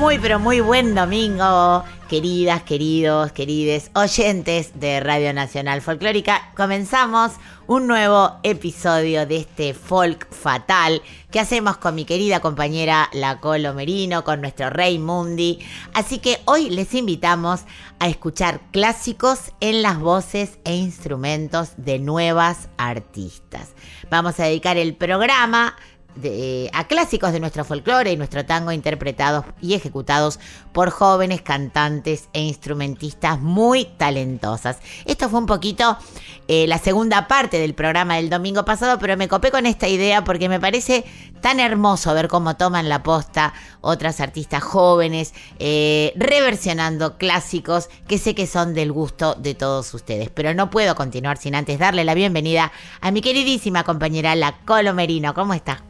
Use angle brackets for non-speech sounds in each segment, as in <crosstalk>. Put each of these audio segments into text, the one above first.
Muy, pero muy buen domingo, queridas, queridos, querides oyentes de Radio Nacional Folclórica. Comenzamos un nuevo episodio de este Folk Fatal que hacemos con mi querida compañera La Colo Merino, con nuestro Rey Mundi. Así que hoy les invitamos a escuchar clásicos en las voces e instrumentos de nuevas artistas. Vamos a dedicar el programa a clásicos de nuestro folclore y nuestro tango interpretados y ejecutados por jóvenes cantantes e instrumentistas muy talentosas. Esto fue un poquito eh, la segunda parte del programa del domingo pasado, pero me copé con esta idea porque me parece tan hermoso ver cómo toman la posta otras artistas jóvenes, eh, reversionando clásicos que sé que son del gusto de todos ustedes. Pero no puedo continuar sin antes darle la bienvenida a mi queridísima compañera La Colo Merino. ¿Cómo estás,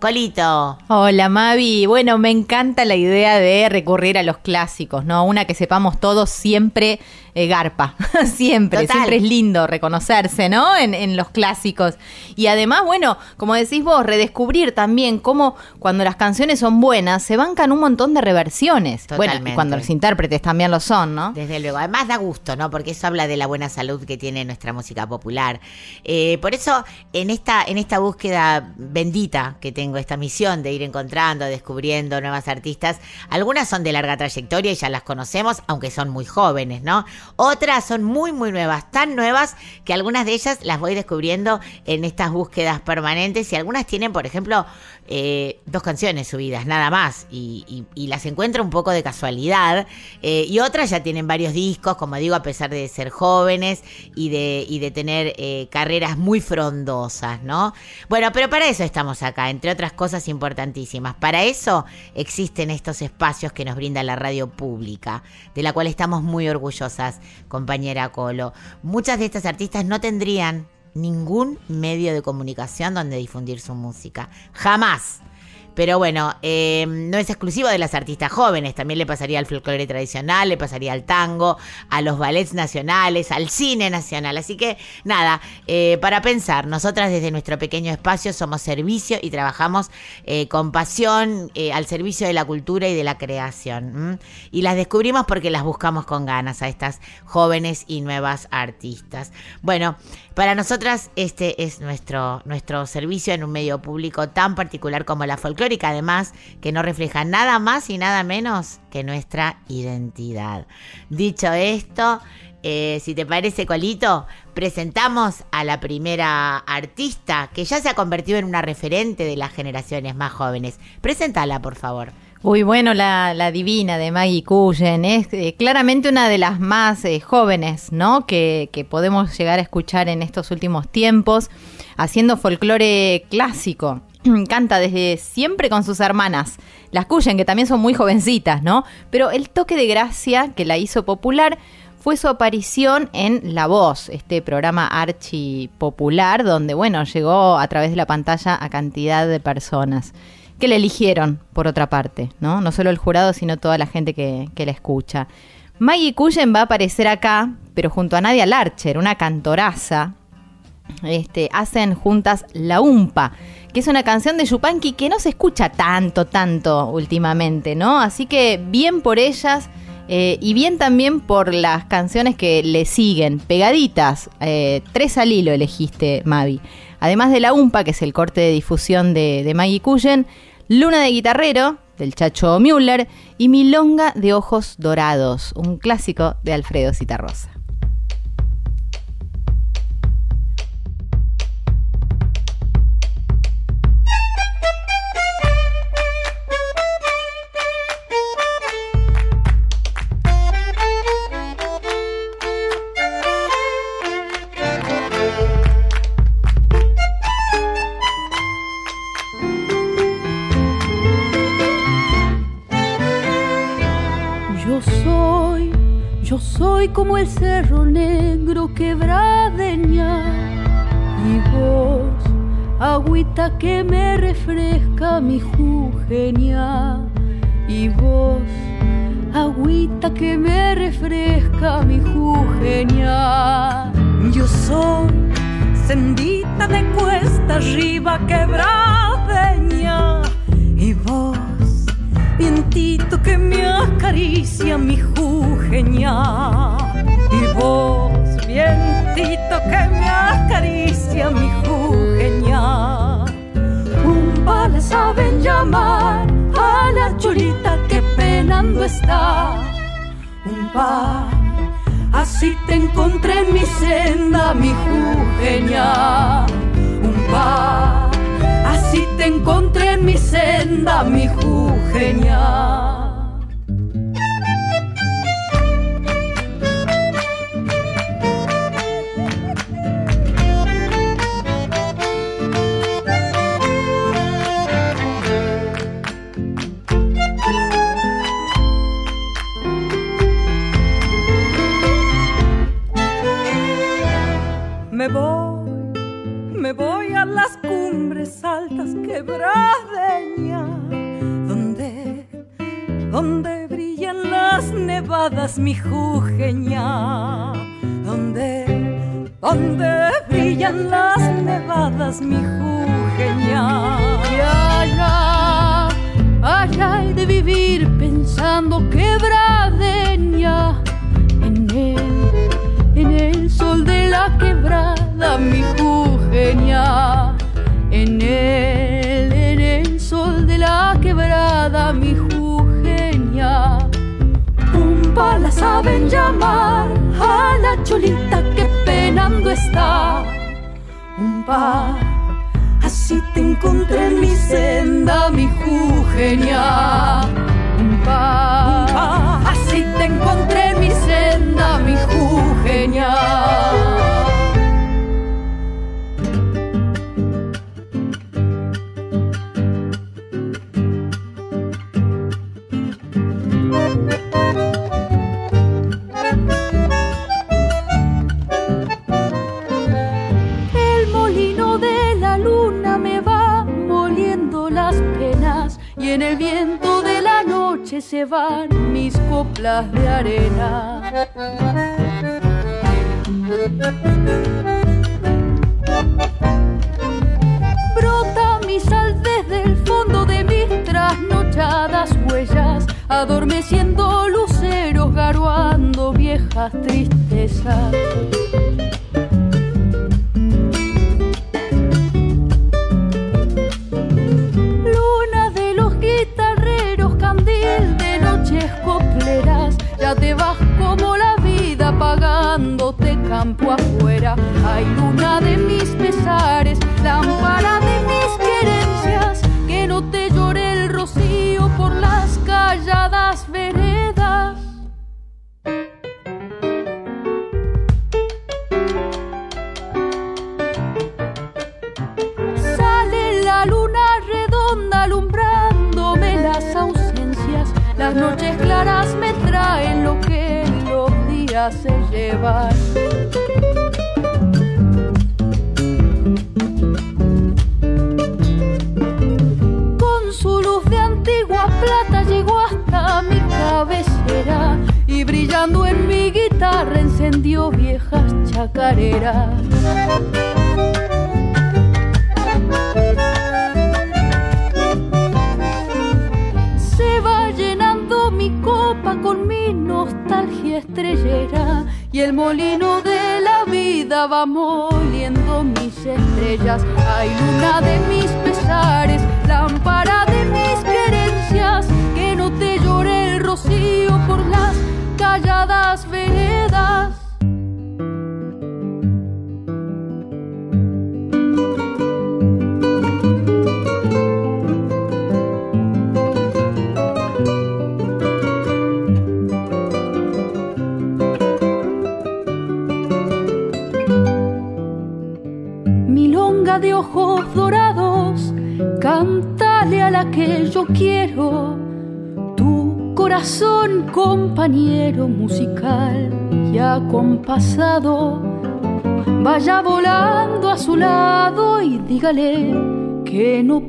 Hola Mavi, bueno, me encanta la idea de recurrir a los clásicos, ¿no? Una que sepamos todos siempre eh, garpa, <laughs> siempre, Total. siempre es lindo reconocerse, ¿no? En, en los clásicos. Y además, bueno, como decís vos, redescubrir también cómo cuando las canciones son buenas, se bancan un montón de reversiones. Bueno, Totalmente. y cuando los intérpretes también lo son, ¿no? Desde luego, además da gusto, ¿no? Porque eso habla de la buena salud que tiene nuestra música popular. Eh, por eso, en esta, en esta búsqueda bendita que tengo, esta misión de ir encontrando, descubriendo nuevas artistas, algunas son de larga trayectoria y ya las conocemos, aunque son muy jóvenes, ¿no? Otras son muy, muy nuevas, tan nuevas que algunas de ellas las voy descubriendo en estas búsquedas permanentes y algunas tienen, por ejemplo, eh, dos canciones subidas, nada más, y, las encuentro un poco de casualidad, eh, y otras ya tienen varios discos, como digo, a pesar de ser jóvenes y de, y de tener eh, carreras muy frondosas, ¿no? Bueno, pero para eso estamos acá, entre otras cosas importantísimas. Para eso existen estos espacios que nos brinda la radio pública, de la cual estamos muy orgullosas, compañera Colo. Muchas de estas artistas no tendrían ningún medio de comunicación donde difundir su música. Jamás. Pero bueno, eh, no es exclusivo de las artistas jóvenes, también le pasaría al folclore tradicional, le pasaría al tango, a los ballets nacionales, al cine nacional. Así que nada, eh, para pensar, nosotras desde nuestro pequeño espacio somos servicio y trabajamos eh, con pasión al servicio de la cultura y de la creación. Y las descubrimos porque las buscamos con ganas a estas jóvenes y nuevas artistas. Bueno, para nosotras este es nuestro, nuestro servicio en un medio público tan particular como la folclórica, además que no refleja nada más y nada menos que nuestra identidad. Dicho esto, eh, si te parece, Colito, presentamos a la primera artista que ya se ha convertido en una referente de las generaciones más jóvenes. Preséntala, por favor. Uy, bueno, la, la divina de Maggie Cullen es eh, claramente una de las más eh, jóvenes, ¿no? Que, que podemos llegar a escuchar en estos últimos tiempos, haciendo folclore clásico. <clears throat> Canta desde siempre con sus hermanas, las Cullen, que también son muy jovencitas, ¿no? Pero el toque de gracia que la hizo popular fue su aparición en La Voz, este programa archi popular, donde, bueno, llegó a través de la pantalla a cantidad de personas que le eligieron, por otra parte, ¿no? No solo el jurado, sino toda la gente que, que la escucha. Maggie Cullen va a aparecer acá, pero junto a Nadia Larcher, una cantoraza. Este, hacen juntas La Umpa, que es una canción de Yupanqui que no se escucha tanto, tanto últimamente, ¿no? Así que bien por ellas eh, y bien también por las canciones que le siguen, pegaditas. eh, tres al hilo elegiste, Mavi. Además de La Umpa, que es el corte de difusión de, de Maggie Cullen, Luna de Guitarrero, del Chacho Müller, y Milonga de Ojos Dorados, un clásico de Alfredo Citarrosa. Como el cerro negro quebradeña y vos, agüita que me refresca mi jujeña y vos, agüita que me refresca mi jujeña. Yo soy sendita de cuesta arriba quebradeña y vos, vientito que me acaricia mi jujeña y vos, vientito que me acaricia mi jujeña. Un la saben llamar a la cholita que penando está. Un par Así te encontré en mi senda, mi jujeña. Un par, así te encontré en mi senda, mi jujeña. Cumbres altas quebradeña, donde, donde brillan las nevadas, mi jujeña, donde, donde brillan las nevadas, mi jujeña. Y allá, hay de vivir pensando quebradeña en él, en el sol de la quebrada, mi jujeña. En él, en el sol de la quebrada, mi jujeña. Un la saben llamar a la cholita que penando está. Pa, así te encontré en mi senda, mi jujeña. Un pa, Así te encontré en mi senda, mi jujeña. Bahia.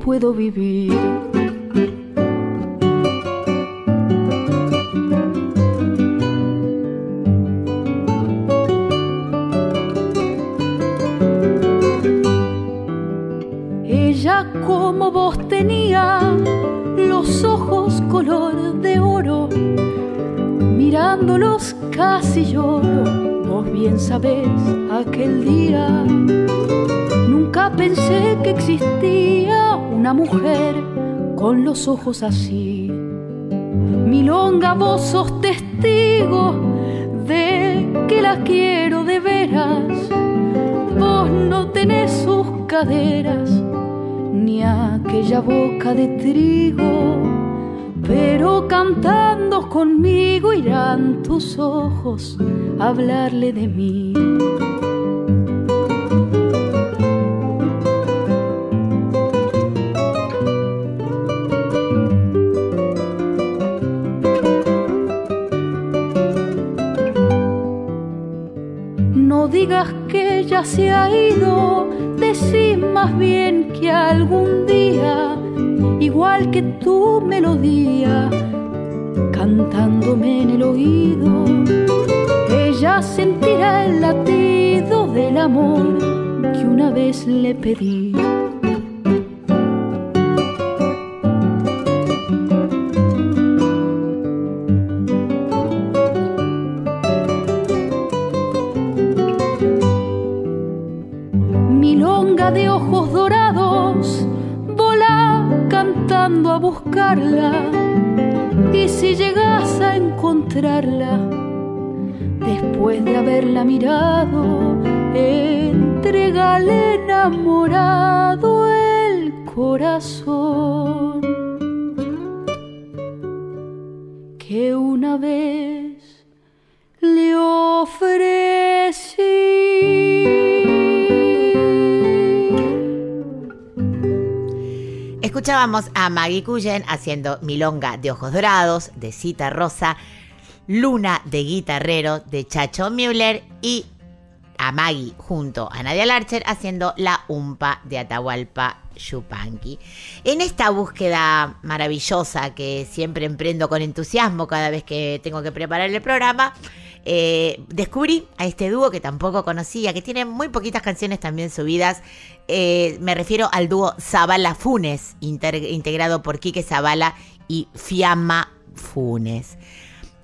Puedo vivir. Los ojos así. Milonga, vos sos testigo de que la quiero de veras. Vos no tenés sus caderas ni aquella boca de trigo, pero cantando conmigo irán tus ojos a hablarle de mí. Se ha ido, decí más bien que algún día, igual que tu melodía, cantándome en el oído, ella sentirá el latido del amor que una vez le pedí. A Maggie Cullen haciendo Milonga de Ojos Dorados, de Cita Rosa, Luna de Guitarrero, de Chacho Müller y a Maggie junto a Nadia Larcher haciendo La Umpa de Atahualpa Yupanqui. En esta búsqueda maravillosa que siempre emprendo con entusiasmo cada vez que tengo que preparar el programa, eh, descubrí a este dúo que tampoco conocía, que tiene muy poquitas canciones también subidas. Eh, me refiero al dúo Zabala Funes, integrado por Quique Zabala y Fiamma Funes.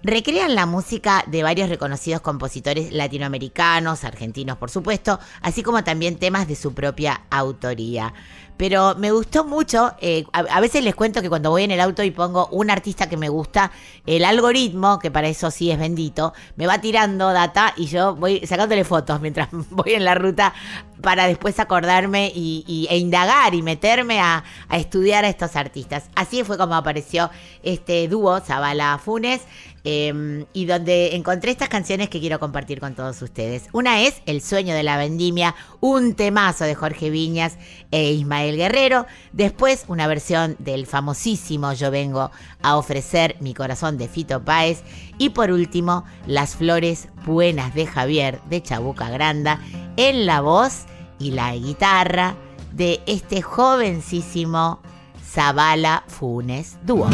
Recrean la música de varios reconocidos compositores latinoamericanos, argentinos por supuesto, así como también temas de su propia autoría. Pero me gustó mucho, eh, a, a veces les cuento que cuando voy en el auto y pongo un artista que me gusta, el algoritmo, que para eso sí es bendito, me va tirando data y yo voy sacándole fotos mientras <laughs> voy en la ruta para después acordarme y, e indagar y meterme a, estudiar a estos artistas. Así fue como apareció este dúo, Zabala Funes, eh, y donde encontré estas canciones que quiero compartir con todos ustedes. Una es El sueño de la vendimia, un temazo de Jorge Viñas e Ismael Guerrero. Después una versión del famosísimo Yo vengo a ofrecer mi corazón de Fito Páez. Y por último, Las flores buenas de Javier de Chabuca Granda en la voz y la guitarra de este jovencísimo Zabala Funes dúo.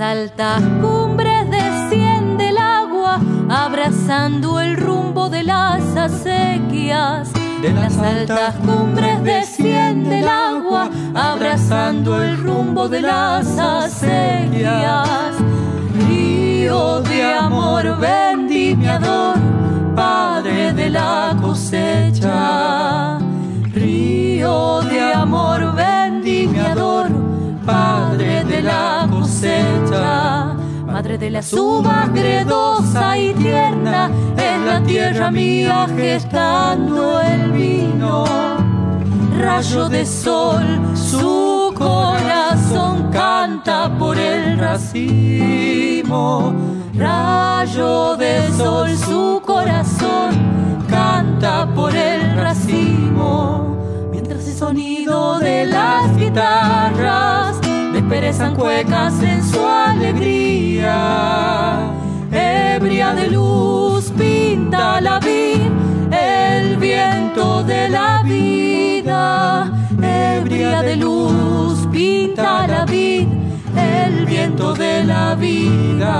Las altas cumbres desciende el agua, abrazando el rumbo de las acequias. De las altas cumbres desciende el agua, abrazando el rumbo de las acequias. Río de amor vendimiador, padre de la cosecha. Río de De la suba gredosa y tierna, es la tierra mía gestando el vino. Rayo de sol, su corazón racimo, rayo de sol su corazón canta por el racimo, mientras el sonido de las guitarras desperezan cuecas en su alegría, ebria de luz pinta la vid, el viento de la vida, ebria de luz pinta la vid, el viento de la vida.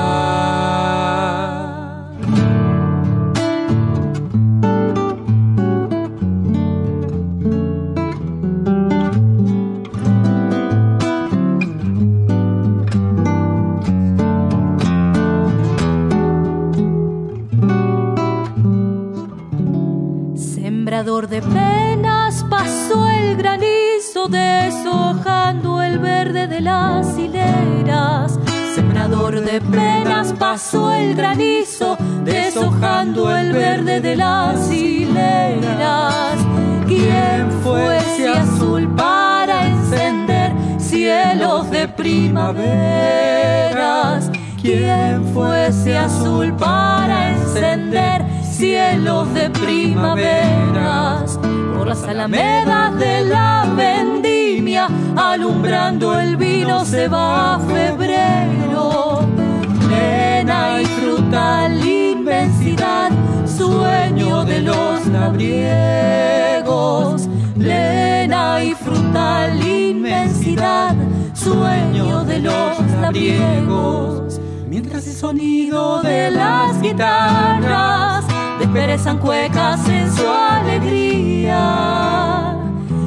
Sembrador de penas pasó el granizo deshojando el verde de las hileras. Sembrador de penas pasó el granizo deshojando el verde de las hileras. ¿Quién fuese azul para encender cielos de primaveras? ¿Quién fuese azul para encender cielos de primaveras? Por las alamedas de la vendimia, alumbrando el vino se va febrero. Plena y frutal inmensidad, sueño de los labriegos. Plena y frutal inmensidad, sueño de los labriegos. Mientras el sonido de las guitarras desperezan cuecas en su alegría.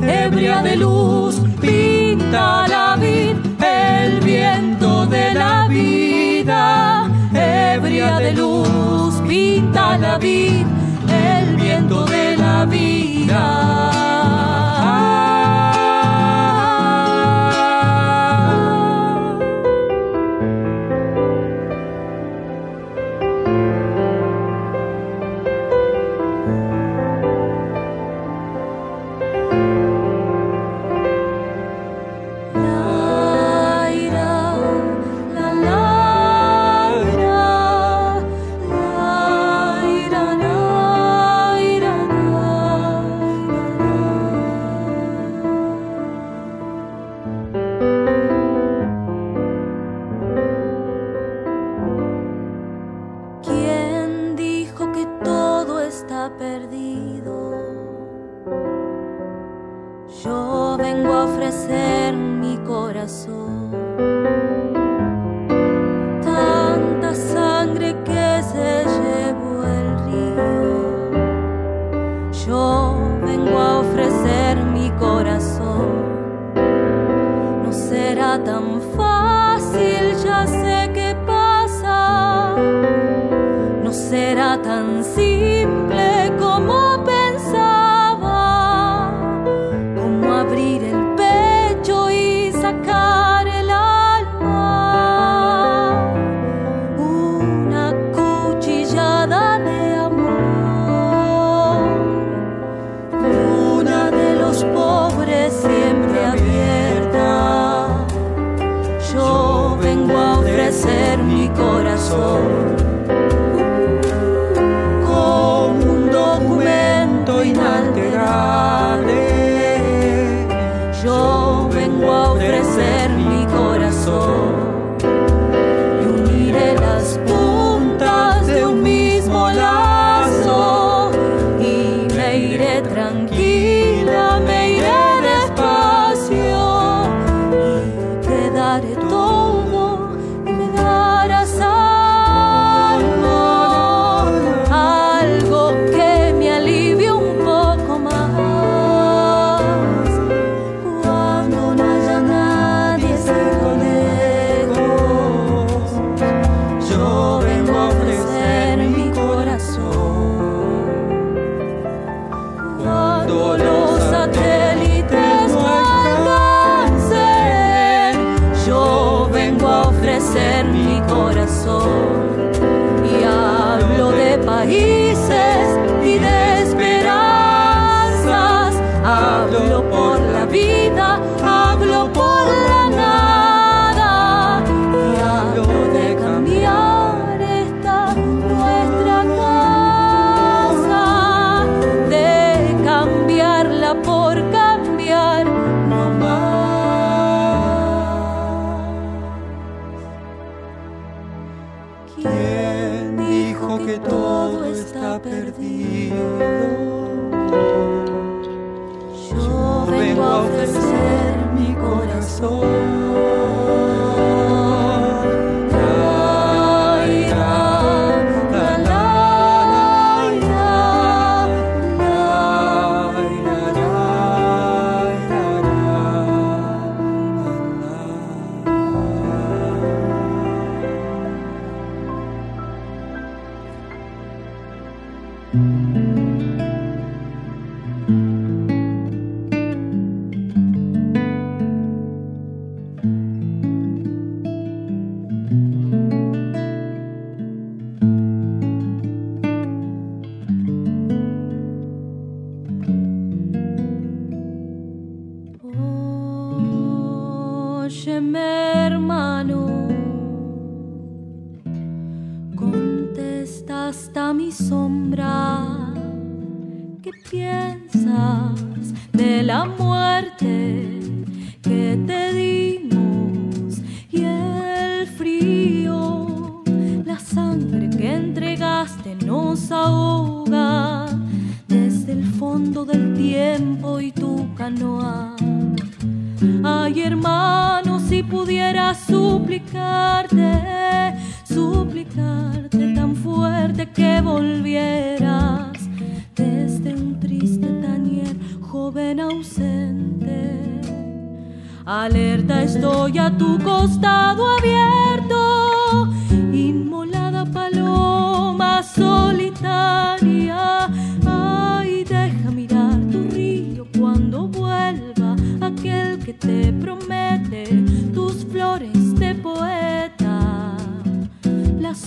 Ebria de luz pinta la vid, el viento de la vida. Ebria de luz pinta la vid, el viento de la vida.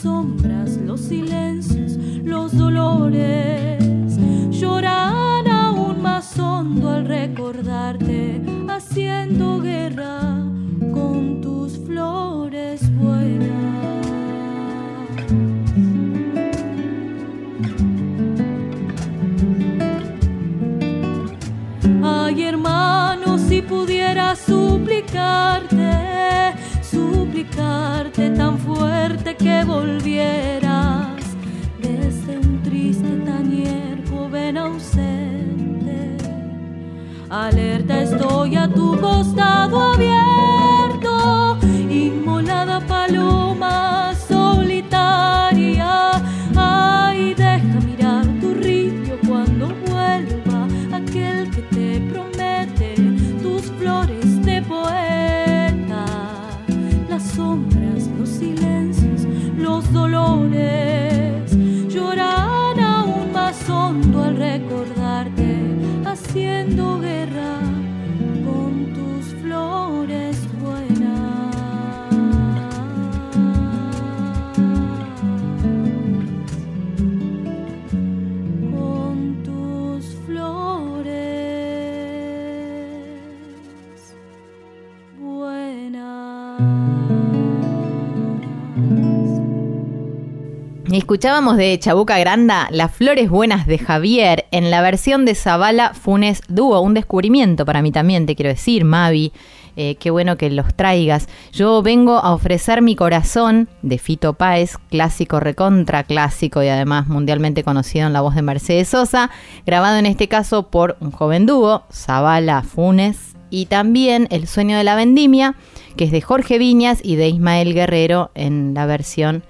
Sombras, los silencios, los dolores lloran aún más hondo al recordarte, haciendo guerra con tus flores buenas. Ay, hermano, si pudiera suplicarte, suplicarte tan fuerte volvieras desde un triste tañer, joven ausente. Alerta estoy a tu costado abierto, inmolada paloma Escuchábamos de Chabuca Granda Las Flores Buenas de Javier en la versión de Zavala Funes Dúo, un descubrimiento para mí también, te quiero decir, Mavi. Eh, qué bueno que los traigas. Yo vengo a ofrecer mi corazón de Fito Páez, clásico recontra clásico y además mundialmente conocido en la voz de Mercedes Sosa, grabado en este caso por un joven dúo, Zavala Funes, y también El sueño de la vendimia, que es de Jorge Viñas y de Ismael Guerrero en la versión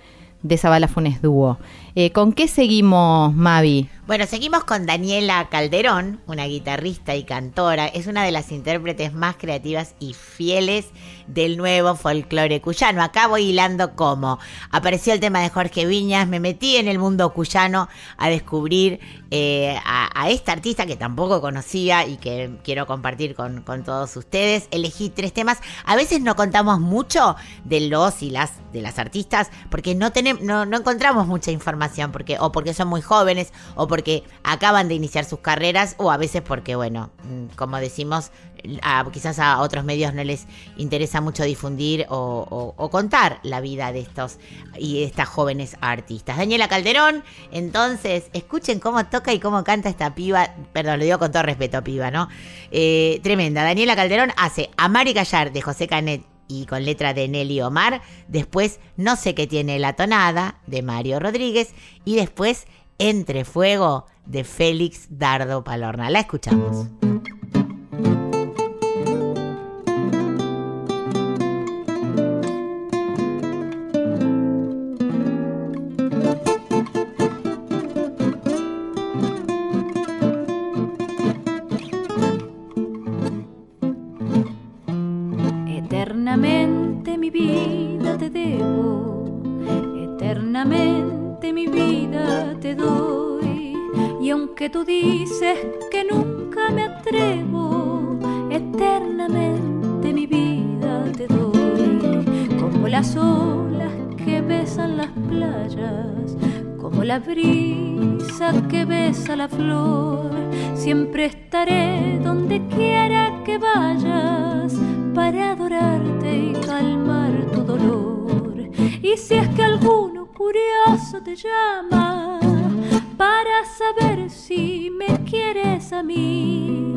de Zabala Funes Dúo. Eh, ¿Con qué seguimos, Mavi? Bueno, seguimos con Daniela Calderón, una guitarrista y cantora. Es una de las intérpretes más creativas y fieles del nuevo folclore cuyano. Acá voy hilando cómo. Apareció el tema de Jorge Viñas, me metí en el mundo cuyano a descubrir eh, a, esta artista que tampoco conocía y que quiero compartir con, con todos ustedes. Elegí tres temas. A veces no contamos mucho de los y las de las artistas porque no tenemos, no, no encontramos mucha información porque o porque son muy jóvenes o porque acaban de iniciar sus carreras o a veces porque bueno, como decimos, a- quizás a otros medios no les interesa mucho difundir o, contar la vida de estos y estas jóvenes artistas. Daniela Calderón, entonces, escuchen cómo toca y cómo canta esta piba, perdón, lo digo con todo respeto, piba, ¿no? Eh, tremenda. Daniela Calderón hace Amar y Callar de José Canet y con letra de Nelly Omar, después No sé qué tiene la tonada de Mario Rodríguez y después entre Fuego de Félix Dardo Palorna. La escuchamos. Eternamente mi vida te debo, eternamente mi vida te doy. Y aunque tú dices que nunca me atrevo, eternamente mi vida te doy. Como las olas que besan las playas, como la brisa que besa la flor, siempre estaré donde quiera que vayas para adorarte y calmar tu dolor. Y si es que alguno curioso te llama para saber si me quieres a mí,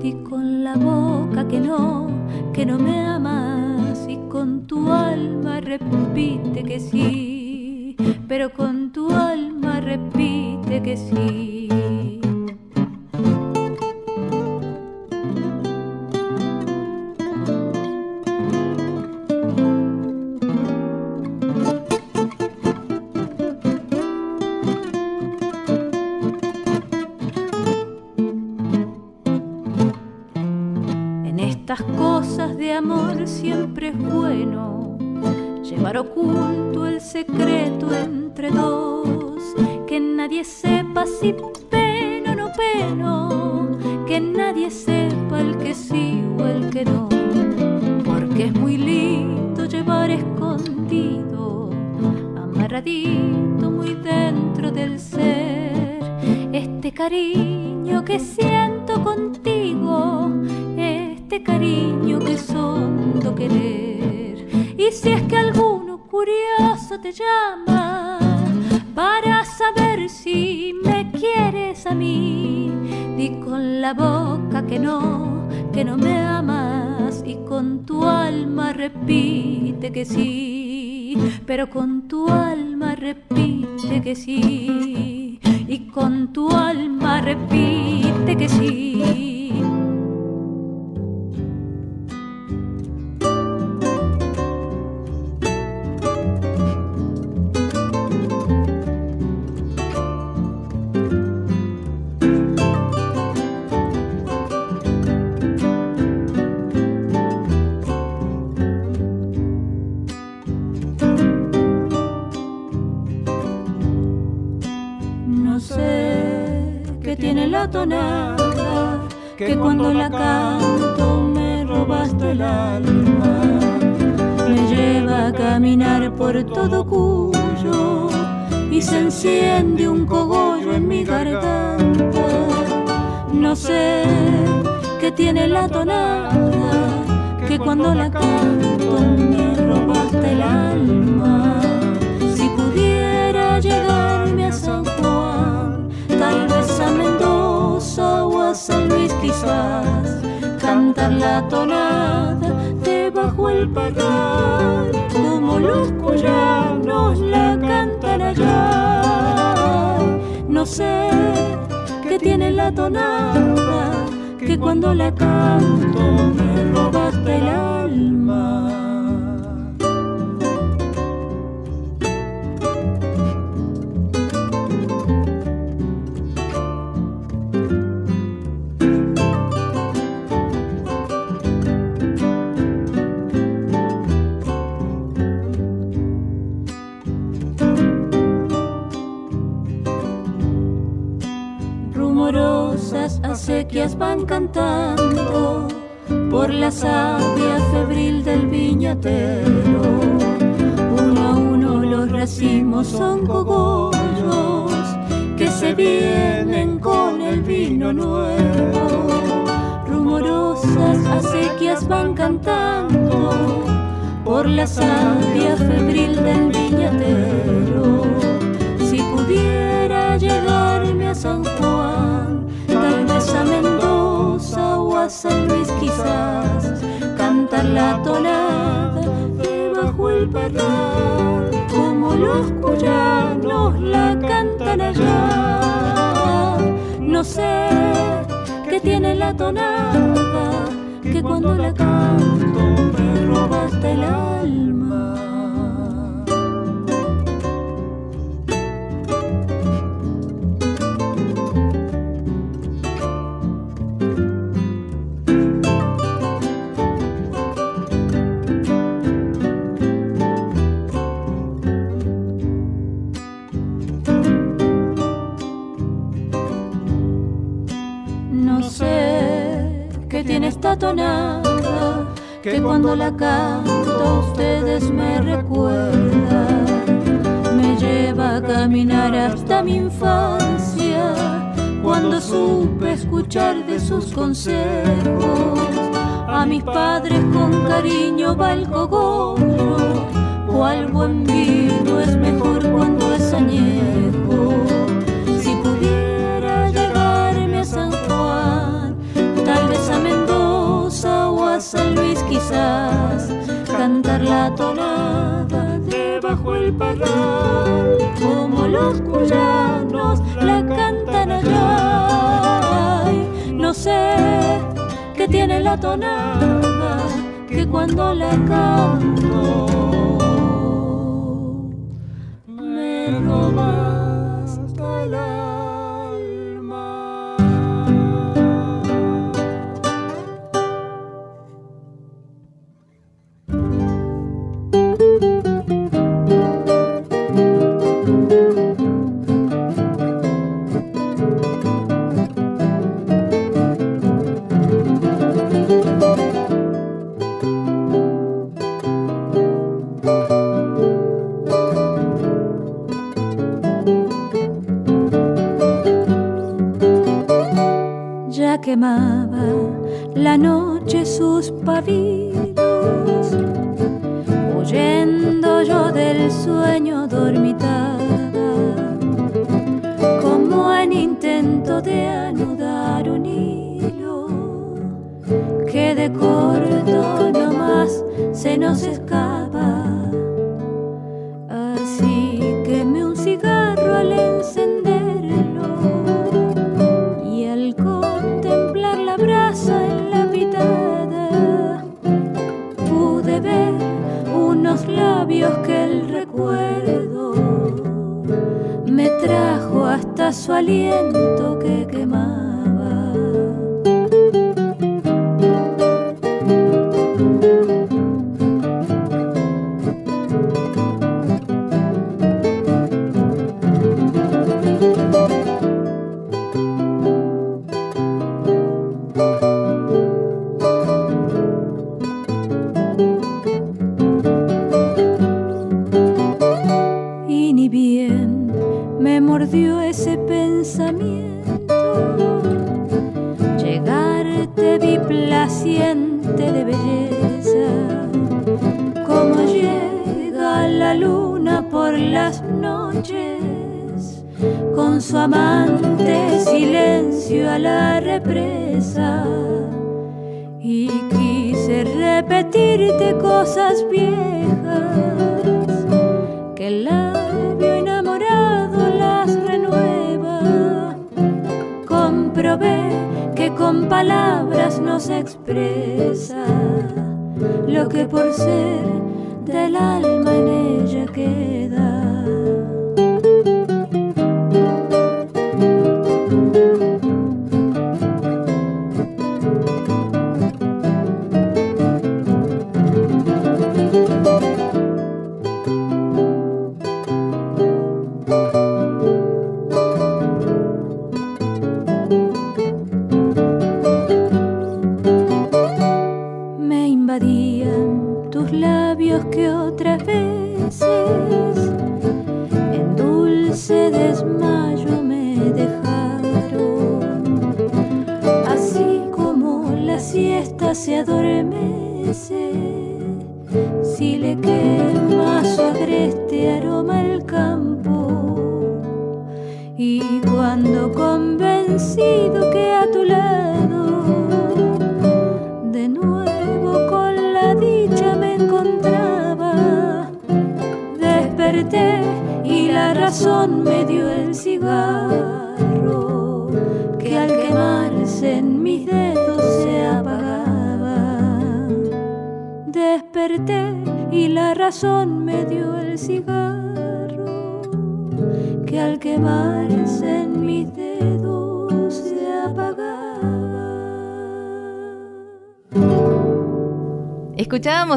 di con la boca que no, que no me amas y con tu alma repite que sí, pero con tu alma repite que sí. Amor siempre es bueno. Llevar oculto el secreto entre dos, que nadie sepa si peno o no peno, que nadie sepa el que sí o el que no, porque es muy lindo llevar escondido, amarradito muy dentro del ser, este cariño que siento contigo, este cariño que hondo querer. Y si es que alguno curioso te llama para saber si me quieres a mí, di con la boca que no, que no me amas y con tu alma repite que sí, pero con tu alma repite que sí y con tu alma repite que sí. La tonada, que cuando la canto me robaste el alma. Me lleva a caminar por todo Cuyo y se enciende un cogollo en mi garganta. No sé qué tiene la tonada, que cuando la canto me robaste el alma. Mendoza o a San Luis quizás, cantar la tonada debajo el parral, como los cuyanos la cantan allá. No sé qué tiene la tonada, que cuando la canto me robaste el alma. Van cantando por la savia febril del viñatero. Uno a uno los racimos son cogollos que se vienen con el vino nuevo. Rumorosas acequias van cantando por la savia febril del viñatero. San Luis quizás, cantar la tonada debajo el parral, como los cuyanos la cantan allá. No sé qué tiene la tonada, que cuando la canto me robaste el alma. tiene esta tonada que cuando la canto ustedes me recuerdan. Me lleva a caminar hasta mi infancia cuando supe escuchar de sus consejos. A mis padres con cariño va el cual buen vino es mejor cuando es añejo. San Luis quizás cantar la tonada debajo el parral como los cuyanos la cantan allá. No sé qué tiene la tonada que cuando la canto importa su aliento que quema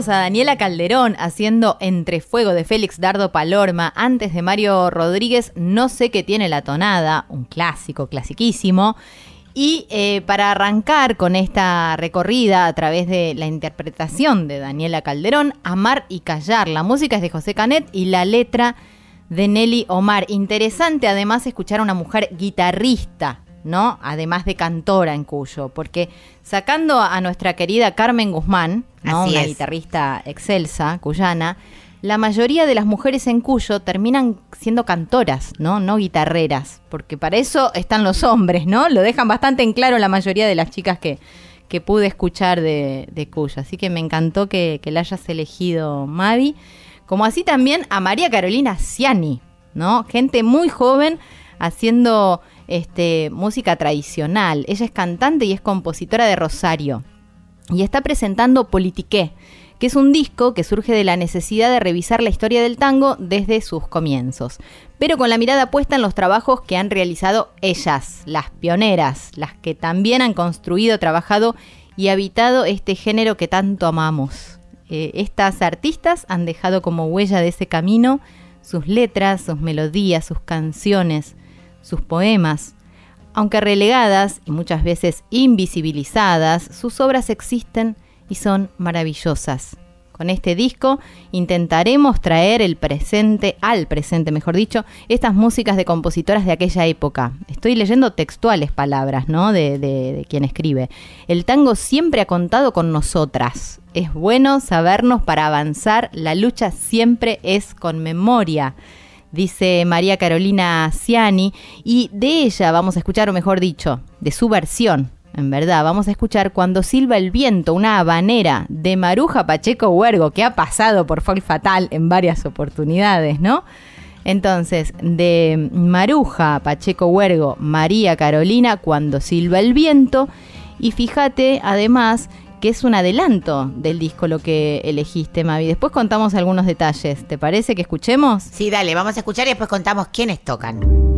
A Daniela Calderón haciendo Entre Fuego de Félix Dardo Palorma, antes de Mario Rodríguez, No sé qué tiene la tonada, un clásico, clasiquísimo. Y eh, para arrancar con esta recorrida a través de la interpretación de Daniela Calderón, Amar y Callar, la música es de José Canet y la letra de Nelly Omar. Interesante además escuchar a una mujer guitarrista ¿no? Además de cantora en Cuyo, porque sacando a nuestra querida Carmen Guzmán, ¿no? Así Una es. guitarrista excelsa, cuyana, la mayoría de las mujeres en Cuyo terminan siendo cantoras, ¿no? No guitarreras, porque para eso están los hombres, ¿no? Lo dejan bastante en claro la mayoría de las chicas que, que pude escuchar de, de Cuyo. Así que me encantó que, que la hayas elegido, Mavi. Como así también a María Carolina Ciani, ¿no? Gente muy joven haciendo este, música tradicional. Ella es cantante y es compositora de Rosario. Y está presentando Politiqué, que es un disco que surge de la necesidad de revisar la historia del tango desde sus comienzos, pero con la mirada puesta en los trabajos que han realizado ellas, las pioneras, las que también han construido, trabajado y habitado este género que tanto amamos. Eh, estas artistas han dejado como huella de ese camino sus letras, sus melodías, sus canciones, sus poemas. Aunque relegadas y muchas veces invisibilizadas, sus obras existen y son maravillosas. Con este disco intentaremos traer el presente, al presente mejor dicho, estas músicas de compositoras de aquella época. Estoy leyendo textuales palabras, ¿no? De, de- de quien escribe. El tango siempre ha contado con nosotras. Es bueno sabernos para avanzar. La lucha siempre es con memoria dice María Carolina Ciani, y de ella vamos a escuchar, o mejor dicho, de su versión, en verdad, vamos a escuchar Cuando silba el viento, una habanera de Maruja Pacheco Huergo, que ha pasado por Folk Fatal en varias oportunidades, ¿no? Entonces, de Maruja Pacheco Huergo, María Carolina, Cuando silba el viento, y fíjate además que es un adelanto del disco lo que elegiste, Mavi. Después contamos algunos detalles. ¿Te parece que escuchemos? Sí, dale, vamos a escuchar y después contamos quiénes tocan.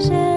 treasure.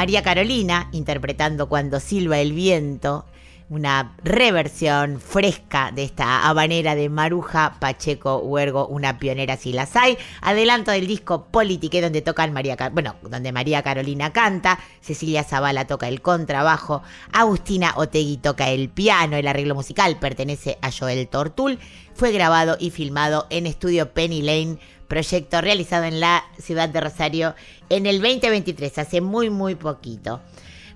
María Carolina interpretando Cuando silba el viento, una reversión fresca de esta habanera de Maruja Pacheco Huergo, una pionera si las hay. Adelanto del disco Politique donde tocan María, Car- bueno, donde María Carolina canta, Cecilia Zavala toca el contrabajo, Agustina Otegui toca el piano, el arreglo musical pertenece a Joel Tortul. Fue grabado y filmado en estudio Penny Lane proyecto realizado en la ciudad de Rosario en el 2023, hace muy, muy poquito.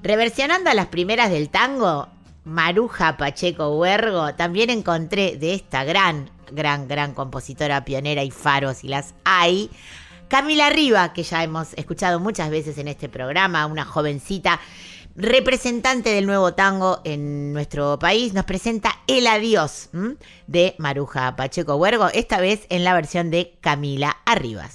Reversionando a las primeras del tango, Maruja Pacheco Huergo, también encontré de esta gran, gran, gran compositora pionera y faro, si las hay, Camila Riva, que ya hemos escuchado muchas veces en este programa, una jovencita representante del nuevo tango en nuestro país, nos presenta El Adiós de Maruja Pacheco Huergo, esta vez en la versión de Camila Arribas.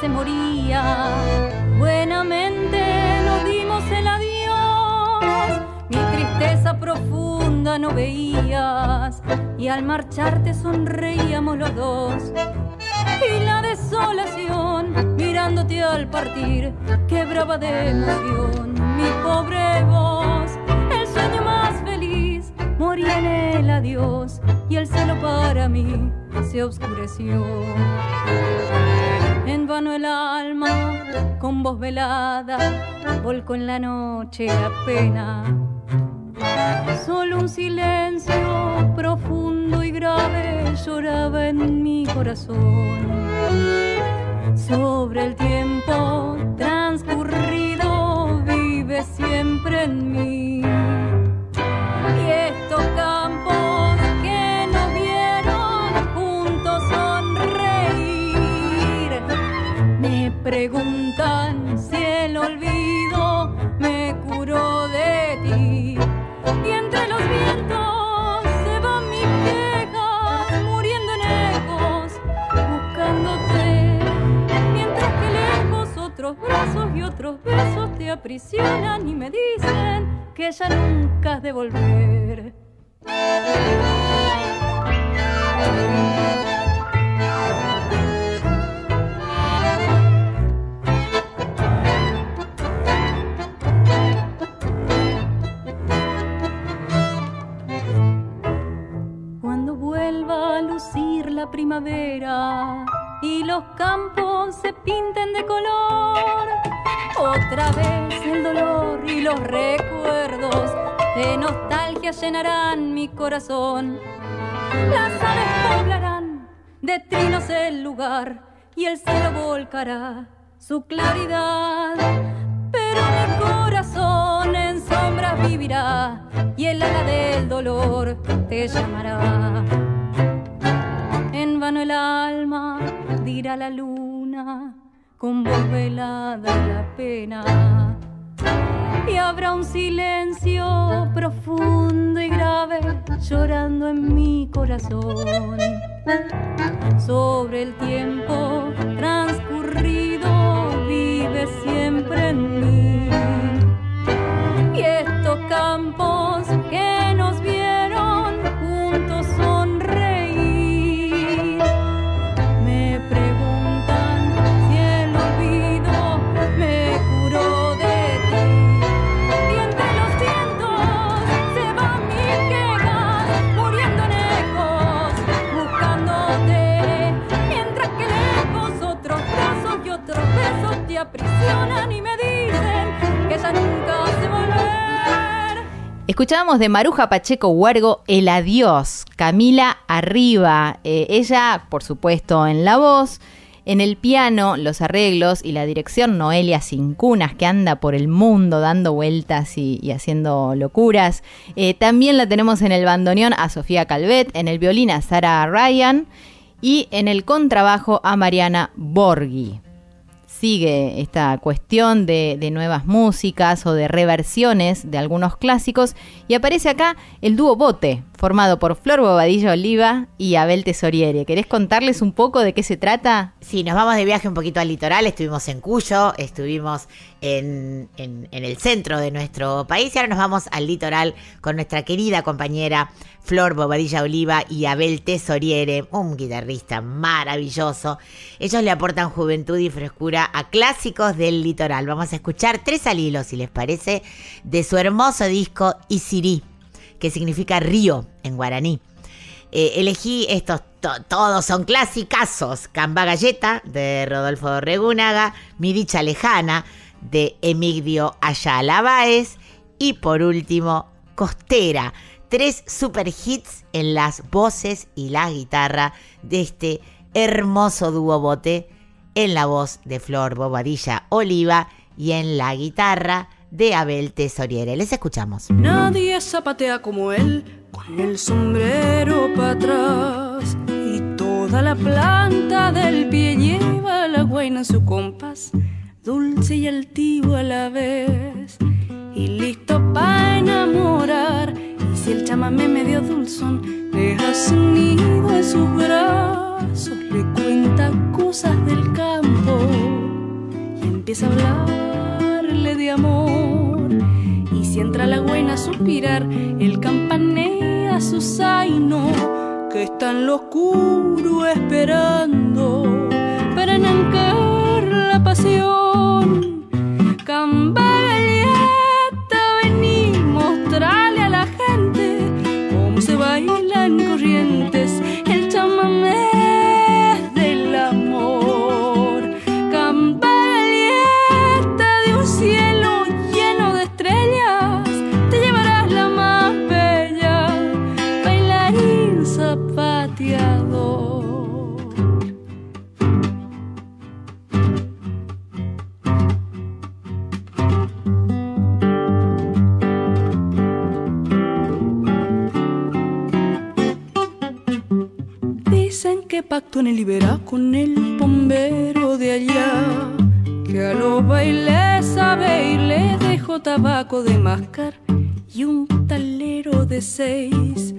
Se moría, buenamente nos dimos el adiós. Mi tristeza profunda no veías y al marcharte sonreíamos los dos. Y la desolación, mirándote al partir, quebraba de emoción mi pobre voz. El sueño más feliz moría en el adiós y el cielo para mí se oscureció. Con voz velada, volcó en la noche la pena. Solo un silencio profundo y grave lloraba en mi corazón. Sobre el tiempo transcurrido vive siempre en mí. Y estos campos que nos vieron juntos sonreír me preguntan entre los vientos se van mis quejas muriendo en buscándote. Mientras que lejos otros brazos y otros besos te aprisionan y me dicen que ya nunca has de volver. La primavera y los campos se pinten de color, otra vez el dolor y los recuerdos de nostalgia llenarán mi corazón. Las aves poblarán de trinos el lugar y el cielo volcará su claridad. Pero mi corazón en sombras vivirá y el ala del dolor te llamará. El alma dirá la luna con voz velada la pena. Y habrá un silencio profundo y grave llorando en mi corazón. Sobre el tiempo transcurrido vive siempre en mí. Y estos campos que Escuchábamos de Maruja Pacheco Huergo El Adiós, Camila Arriba. Eh, ella, por supuesto, en la voz, en el piano, los arreglos y la dirección Noelia Cincunas, que anda por el mundo dando vueltas y, y haciendo locuras. Eh, también la tenemos en el bandoneón a Sofía Calvet, en el violín a Sara Ryan y en el contrabajo a Mariana Borghi sigue esta cuestión de, de nuevas músicas o de reversiones de algunos clásicos y aparece acá el dúo Bote, formado por Flor Bobadilla Oliva y Abel Tesoriere. ¿Querés contarles un poco de qué se trata? Sí, nos vamos de viaje un poquito al litoral, estuvimos en Cuyo, estuvimos en, en- el centro de nuestro país y ahora nos vamos al litoral con nuestra querida compañera Flor Bobadilla Oliva y Abel Tesoriere, un guitarrista maravilloso. Ellos le aportan juventud y frescura a clásicos del litoral. Vamos a escuchar tres al hilo, si les parece, de su hermoso disco Isirí, que significa río en guaraní. Eh, elegí estos, to- todos son clasicazos. Camba Galleta, de Rodolfo Regúnaga, Mi Dicha Lejana, de Emigdio Ayala Báez, y por último, Costera. Tres super hits en las voces y la guitarra de este hermoso dúo bote en la voz de Flor Bobadilla Oliva y en la guitarra de Abel Tesoriere. Les escuchamos. Nadie zapatea como él, con el sombrero para atrás. Y toda la planta del pie lleva la guaina en su compás, dulce y altivo a la vez. Y listo para enamorar. Y si el chamamé medio dulzón deja su nido en sus brazos, le cuenta cosas del campo y empieza a hablarle amor. Y si entra la buena a suspirar, él campanea su zaino, que está en lo oscuro esperando para enancar que pacto en el Iberá con el bombero de allá, que a los bailes sabe y le dejó tabaco de mascar y un talero de seis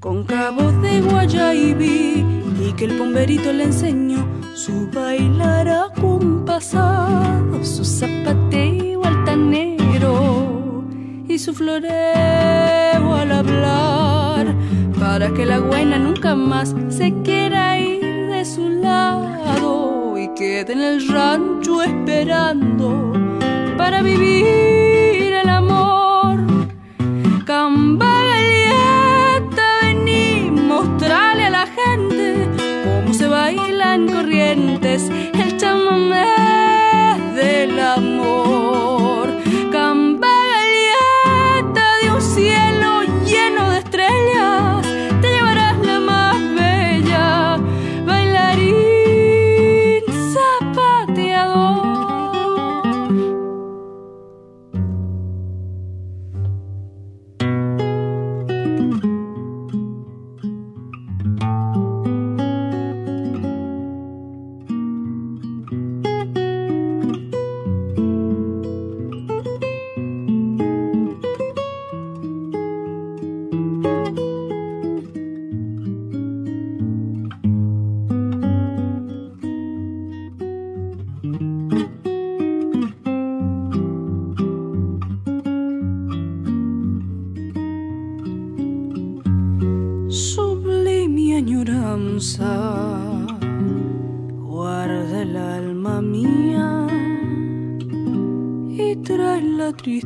con cabos de guayabí y que el bomberito le enseñó su bailar acompasado, su zapateo altanero y su floreo al hablar para que la buena nunca más se quiera ir de su lado y quede en el rancho esperando para vivir el amor. Cambalieta, vení, mostrale a la gente cómo se baila en corrientes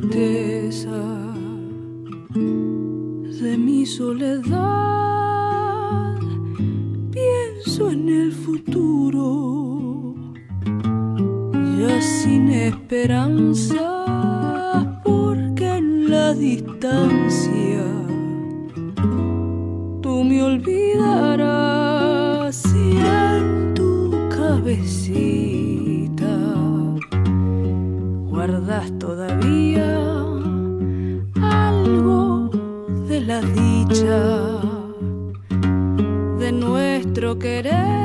tristeza de mi soledad, pienso en el futuro, ya sin esperanza, porque en la distancia look it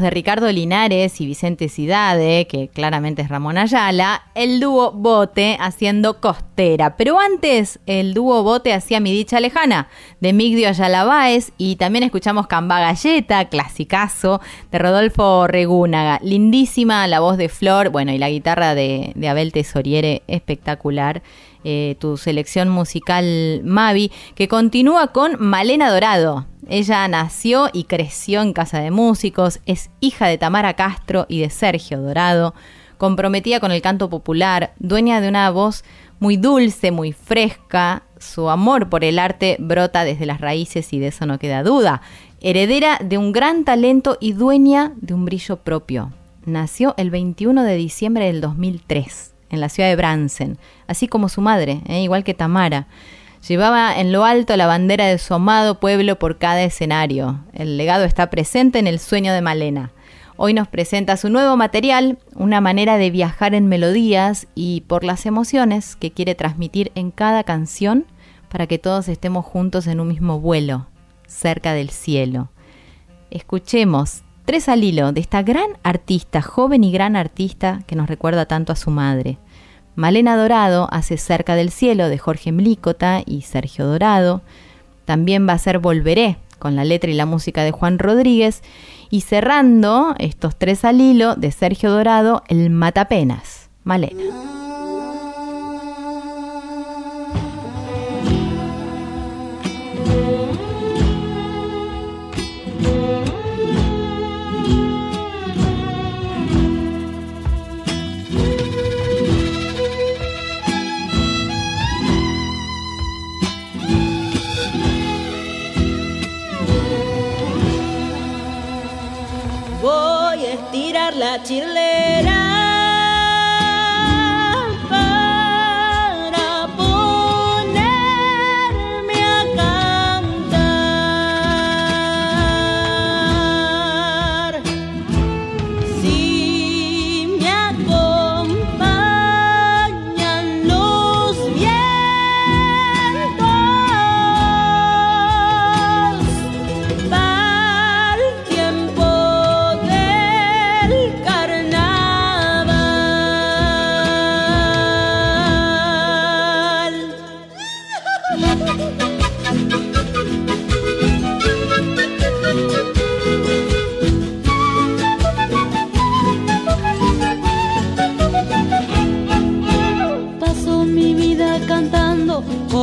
De Ricardo Linares y Vicente Cidade, que claramente es Ramón Ayala, el dúo Bote haciendo Costera. Pero antes, el dúo Bote hacía Mi Dicha Lejana, de Migdio Ayala Báez, y también escuchamos Camba Galleta, clasicazo, de Rodolfo Regúnaga. Lindísima la voz de Flor, bueno, y la guitarra de, de Abel Tesoriere, espectacular. Eh, tu selección musical Mavi, que continúa con Malena Dorado. Ella nació y creció en Casa de Músicos, es hija de Tamara Castro y de Sergio Dorado, comprometida con el canto popular, dueña de una voz muy dulce, muy fresca, su amor por el arte brota desde las raíces y de eso no queda duda, heredera de un gran talento y dueña de un brillo propio. Nació el 21 de diciembre del 2003 en la ciudad de Bransen, así como su madre, ¿eh? igual que Tamara. Llevaba en lo alto la bandera de su amado pueblo por cada escenario. El legado está presente en el sueño de Malena. Hoy nos presenta su nuevo material, una manera de viajar en melodías y por las emociones que quiere transmitir en cada canción para que todos estemos juntos en un mismo vuelo, cerca del cielo. Escuchemos Tres al hilo de esta gran artista, joven y gran artista que nos recuerda tanto a su madre. Malena Dorado hace Cerca del Cielo de Jorge Mlícota y Sergio Dorado. También va a ser Volveré con la letra y la música de Juan Rodríguez. Y cerrando estos tres al hilo de Sergio Dorado, el Matapenas, Malena. La chilera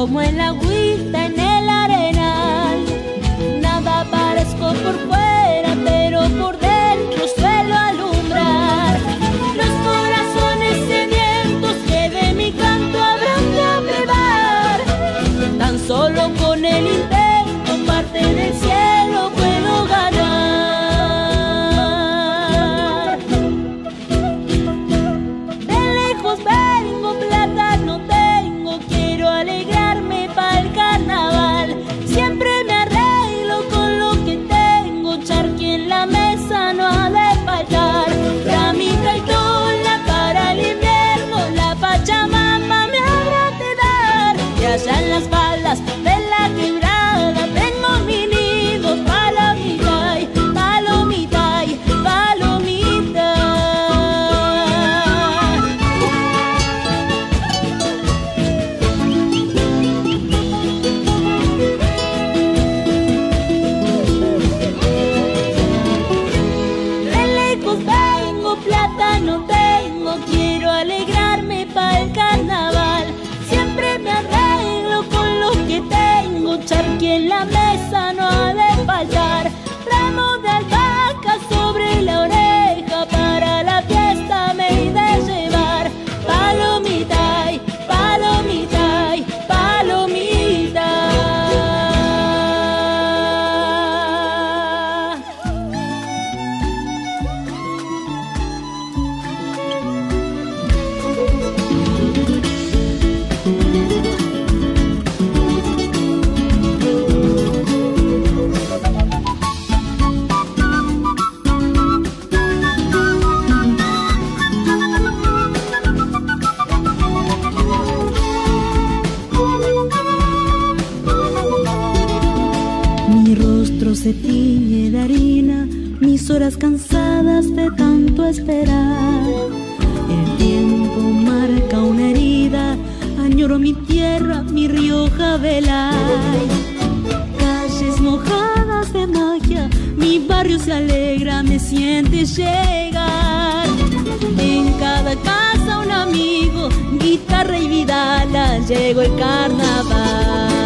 como el agua. Vidas cansadas de tanto esperar. El tiempo marca una herida, añoro mi tierra, mi Rioja Velay. Calles mojadas de magia, mi barrio se alegra, me siente llegar. En cada casa un amigo, guitarra y vidala, llegó el carnaval.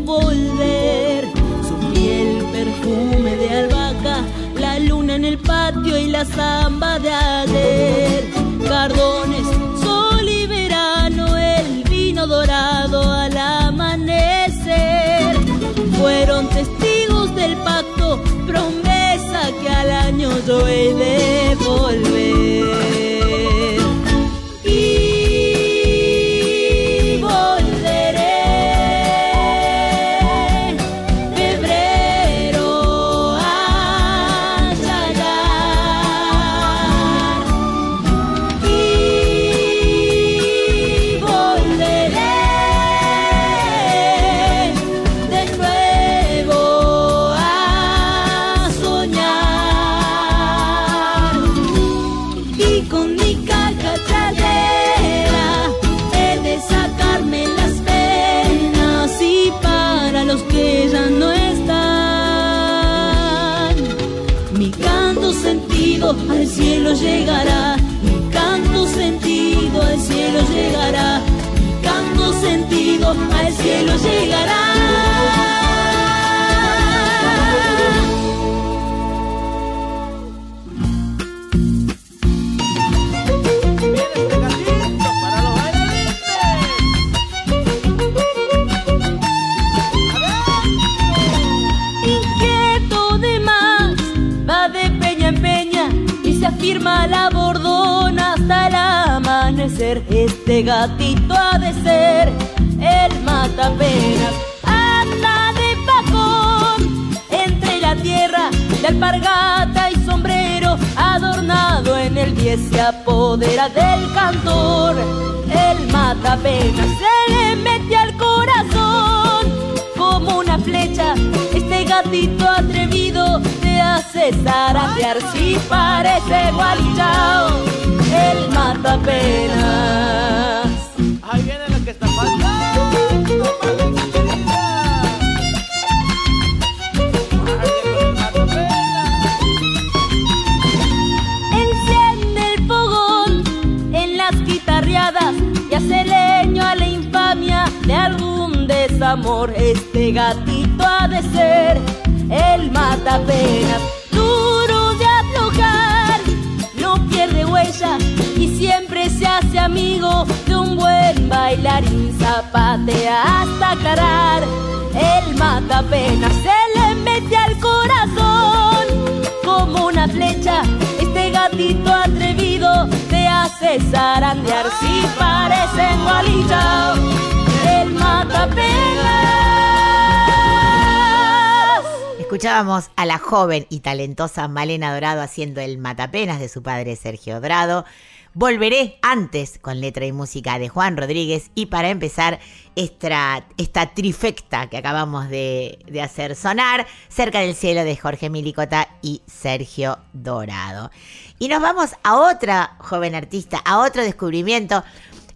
Volver. Su piel, perfume de albahaca, la luna en el patio y la zamba de ayer. Cardones, sol y verano, el vino dorado al amanecer. Fueron testigos del pacto, promesa que al año yo de gatito ha de ser el matapenas, anda de pacón entre la tierra de alpargata y sombrero adornado en el 10 se apodera del cantor. El matapenas se le mete al corazón como una flecha. Este gatito atrevido hace zaratear si parece gualichao. El mata penas. Ahí viene lo que está faltando. Enciende el fogón en las guitarreadas y hace leño a la infamia de algún desamor. Este gatito ha de ser el matapenas, amigo de un buen bailarín. Zapatea hasta carar, el matapenas se le mete al corazón como una flecha. Este gatito atrevido te hace zarandear si parecen gualichao. El matapenas. Escuchábamos a la joven y talentosa Malena Dorado haciendo el matapenas de su padre Sergio Dorado. Volveré antes con letra y música de Juan Rodríguez y para empezar esta, esta trifecta que acabamos de, de hacer sonar, Cerca del cielo de Jorge Milicota y Sergio Dorado. Y nos vamos a otra joven artista, a otro descubrimiento.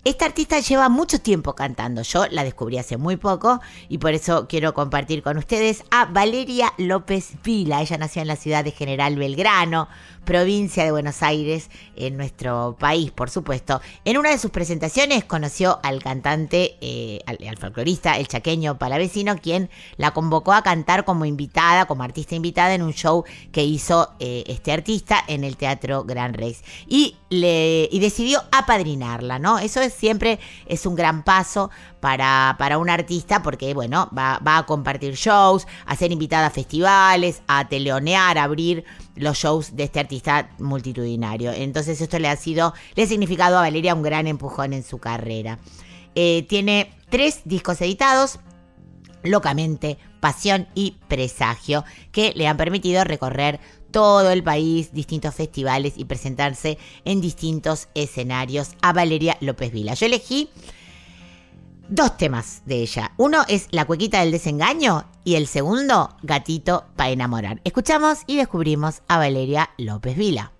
Esta artista lleva mucho tiempo cantando. Yo la descubrí hace muy poco y por eso quiero compartir con ustedes a Valeria López Vila. Ella nació en la ciudad de General Belgrano, provincia de Buenos Aires, en nuestro país, por supuesto. En una de sus presentaciones conoció al cantante, eh, al, folclorista, el chaqueño palavecino, quien la convocó a cantar como invitada, como artista invitada en un show que hizo eh, este artista en el Teatro Gran Rex. Y, le, y decidió apadrinarla, ¿no? Eso es, siempre es un gran paso para, para un artista porque, bueno, va, va a compartir shows, a ser invitada a festivales, a teleonear, a abrir los shows de este artista multitudinario. Entonces esto le ha sido, le ha significado a Valeria un gran empujón en su carrera. Eh, tiene tres discos editados, Locamente, Pasión y Presagio, que le han permitido recorrer todo el país, distintos festivales y presentarse en distintos escenarios a Valeria López Vila. Yo elegí dos temas de ella. Uno es La cuequita del desengaño y el segundo, Gatito para enamorar. Escuchamos y descubrimos a Valeria López Vila.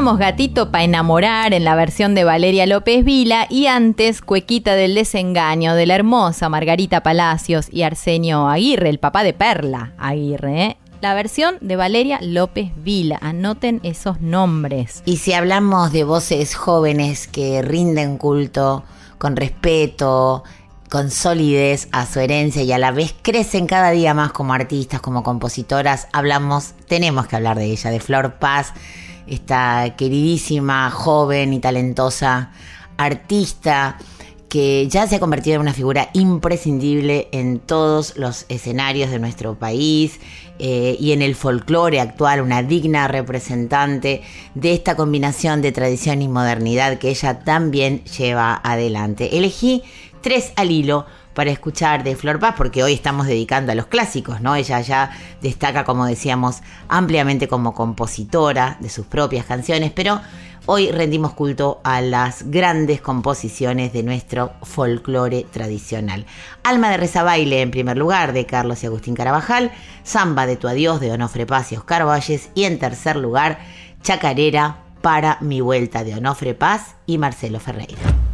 Gatito pa' enamorar en la versión de Valeria López Vila y antes Cuequita del desengaño de la hermosa Margarita Palacios y Arsenio Aguirre, el papá de Perla Aguirre. ¿eh? La versión de Valeria López Vila. Anoten esos nombres. Y si hablamos de voces jóvenes que rinden culto con respeto, con solidez a su herencia y a la vez crecen cada día más como artistas, como compositoras, hablamos, tenemos que hablar de ella, de Flor Paz, esta queridísima, joven y talentosa artista que ya se ha convertido en una figura imprescindible en todos los escenarios de nuestro país eh, y en el folclore actual, una digna representante de esta combinación de tradición y modernidad que ella también lleva adelante. Elegí tres al hilo para escuchar de Flor Paz, porque hoy estamos dedicando a los clásicos, ¿no? Ella ya destaca, como decíamos, ampliamente como compositora de sus propias canciones, pero hoy rendimos culto a las grandes composiciones de nuestro folclore tradicional. Alma de Reza Baile, en primer lugar, de Carlos y Agustín Carabajal, Samba de tu Adiós, de Onofre Paz y Oscar Valles, y en tercer lugar, Chacarera para mi vuelta, de Onofre Paz y Marcelo Ferreira.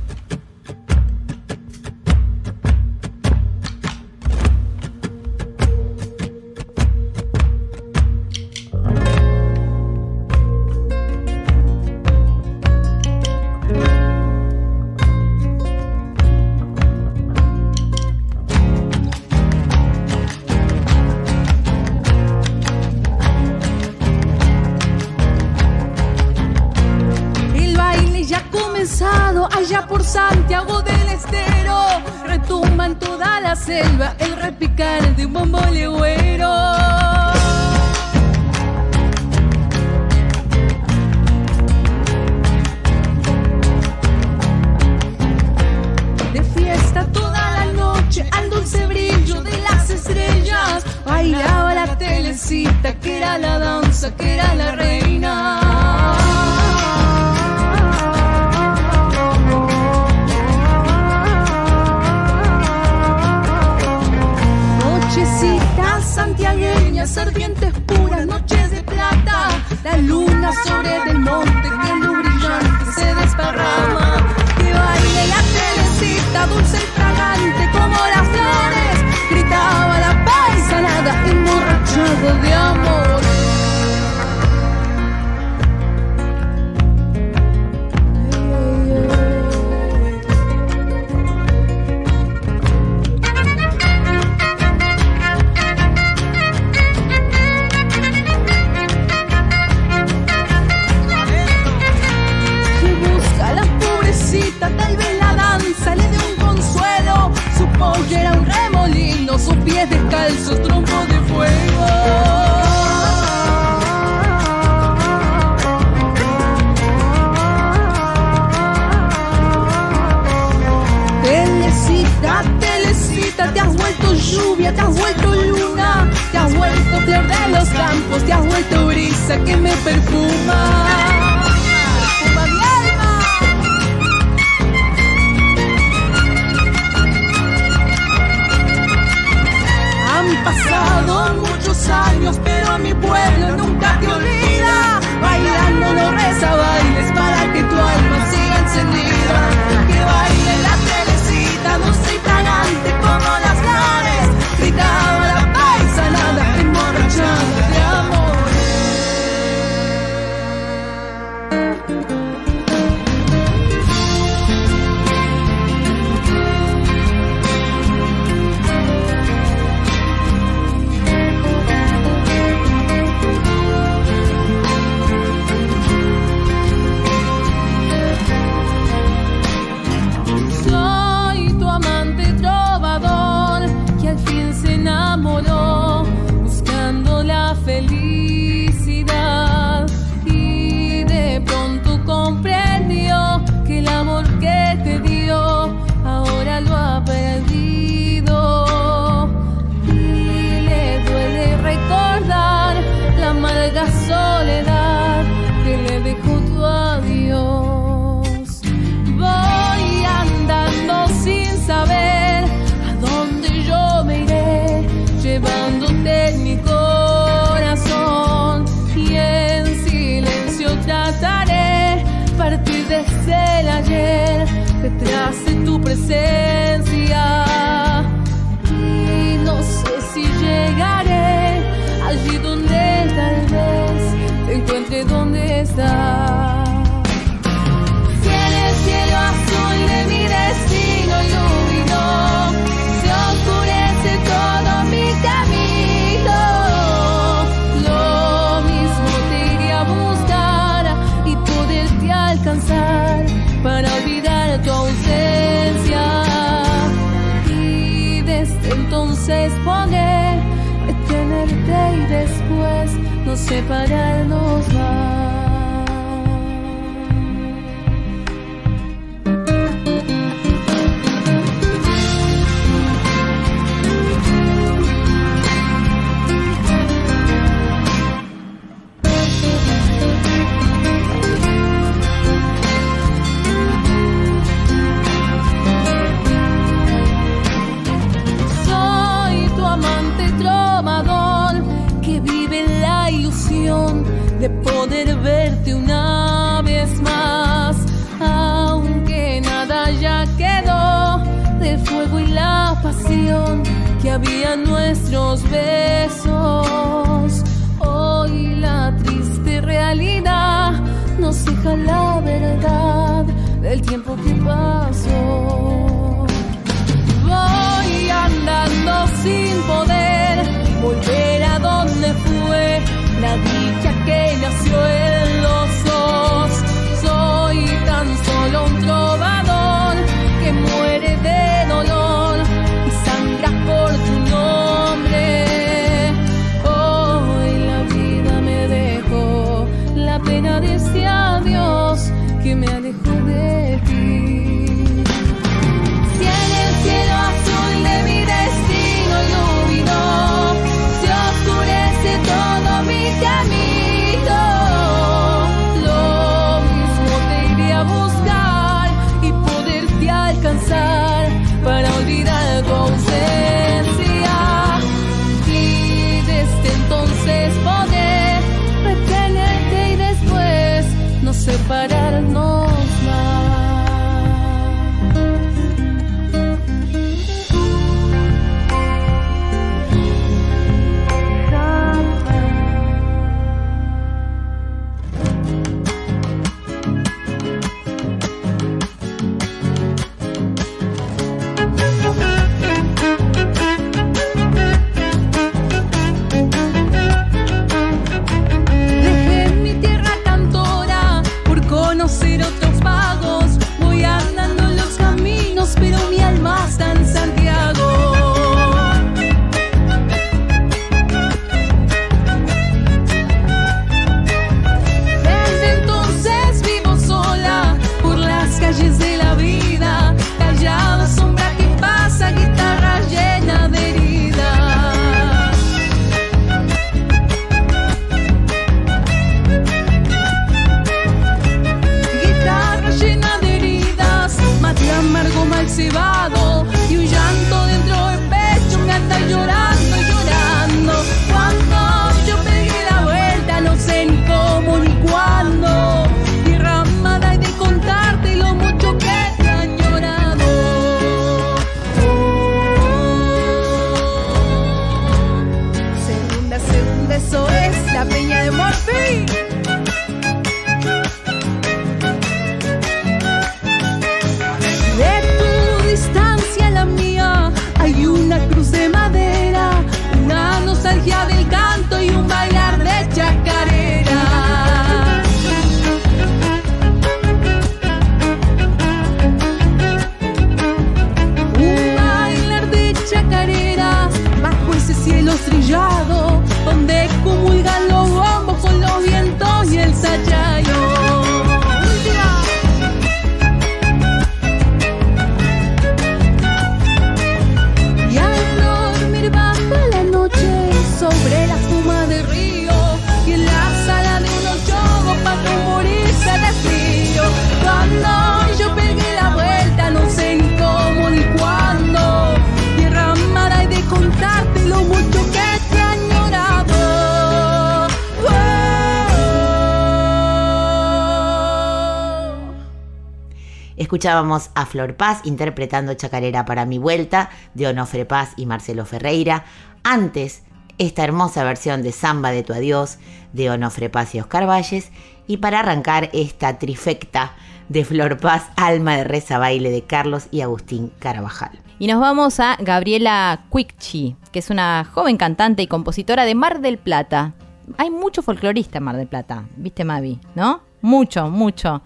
Escuchábamos a Flor Paz interpretando Chacarera para mi vuelta de Onofre Paz y Marcelo Ferreira. Antes, esta hermosa versión de Samba de tu adiós de Onofre Paz y Oscar Valles. Y para arrancar esta trifecta de Flor Paz, Alma de Reza Baile de Carlos y Agustín Carabajal. Y nos vamos a Gabriela Quickchi, que es una joven cantante y compositora de Mar del Plata. Hay mucho folclorista en Mar del Plata, ¿viste Mavi? ¿No? Mucho, mucho.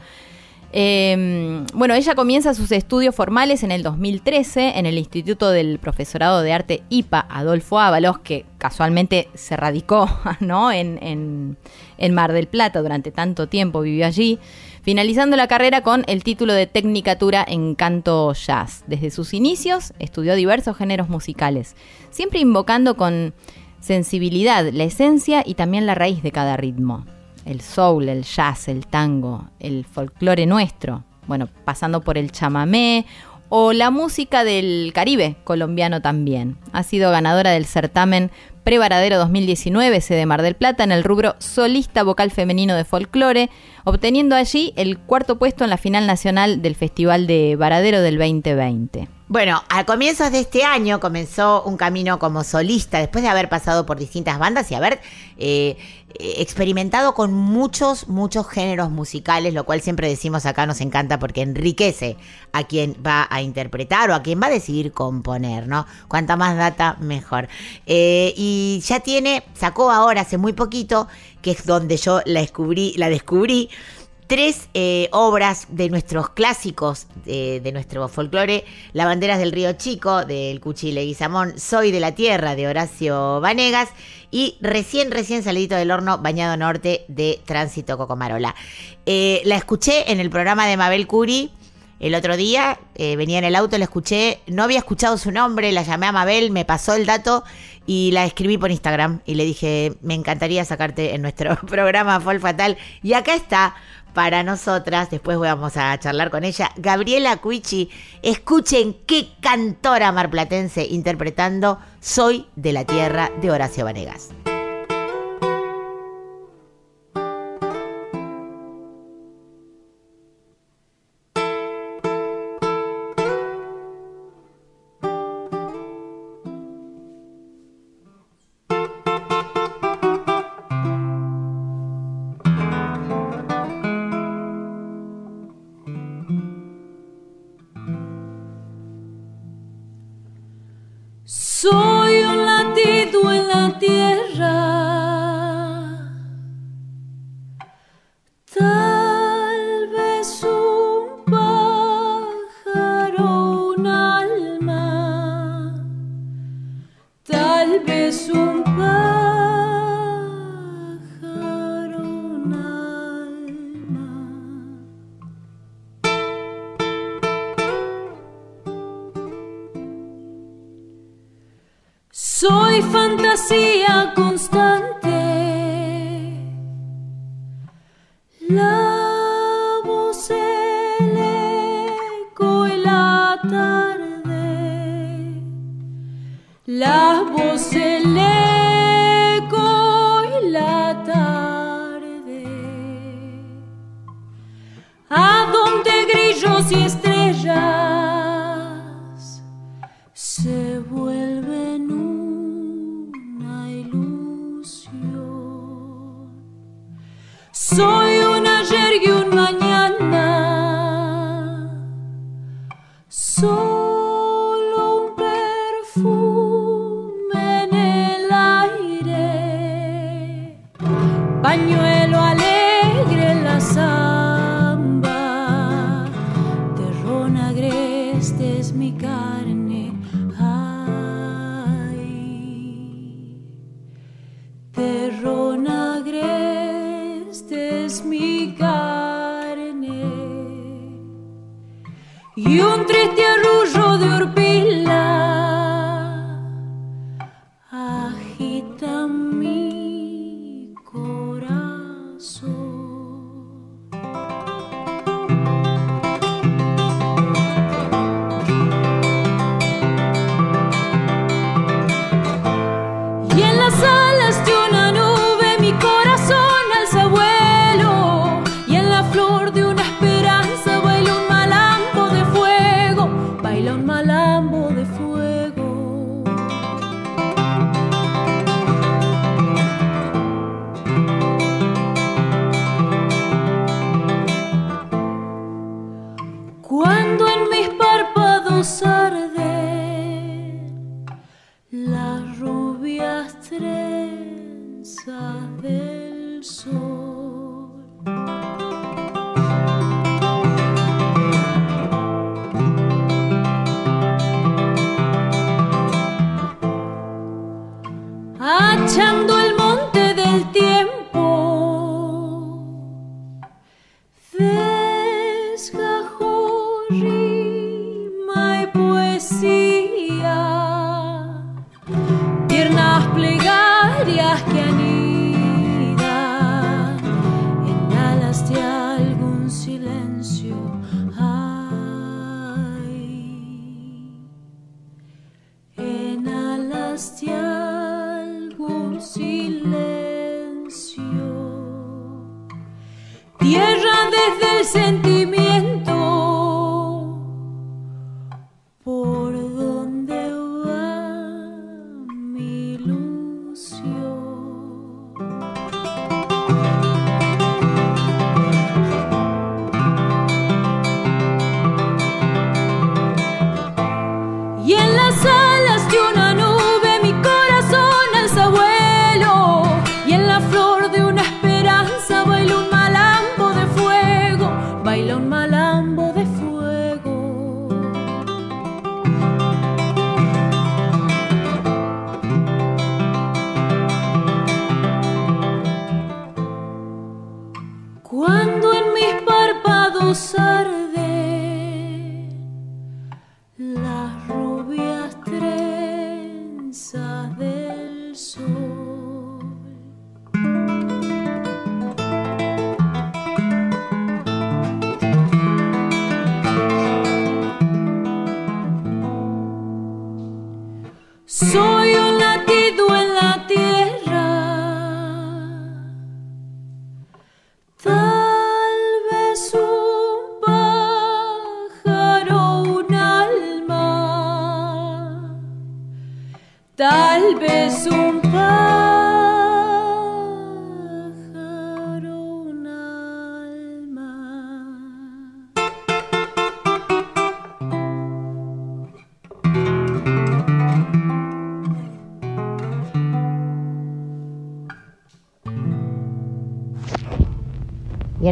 Eh, bueno, ella comienza sus estudios formales en el 2013 en el Instituto del Profesorado de Arte IPA Adolfo Ábalos, que casualmente se radicó <laughs> ¿no? en, en, en Mar del Plata durante tanto tiempo, vivió allí finalizando la carrera con el título de Tecnicatura en Canto Jazz. Desde sus inicios estudió diversos géneros musicales, siempre invocando con sensibilidad la esencia y también la raíz de cada ritmo. El soul, el jazz, el tango, el folclore nuestro, bueno, pasando por el chamamé o la música del Caribe colombiano también. Ha sido ganadora del certamen Prevaradero 2019, sede Mar del Plata, en el rubro solista vocal femenino de folclore, obteniendo allí el cuarto puesto en la final nacional del Festival de Varadero del 2020. Bueno, a comienzos de este año comenzó un camino como solista, después de haber pasado por distintas bandas y haber eh, experimentado con muchos, muchos géneros musicales, lo cual siempre decimos acá nos encanta porque enriquece a quien va a interpretar o a quien va a decidir componer, ¿no? Cuanta más data, mejor. Eh, y ya tiene, sacó ahora hace muy poquito, que es donde yo la descubrí, la descubrí tres eh, obras de nuestros clásicos eh, de nuestro folclore, La Banderas del Río Chico, del Cuchi Leguizamón, Soy de la Tierra, de Horacio Vanegas, y recién, recién salidito del horno, Bañado Norte, de Tránsito Cocomarola. Eh, la escuché en el programa de Mabel Curi, el otro día venía en el auto, la escuché, no había escuchado su nombre, la llamé a Mabel, me pasó el dato y la escribí por Instagram y le dije, me encantaría sacarte en nuestro <laughs> programa Fol Fatal. Y acá está, para nosotras, después vamos a charlar con ella, Gabriela Cuichi. Escuchen qué cantora marplatense interpretando Soy de la Tierra de Horacio Vanegas. y en las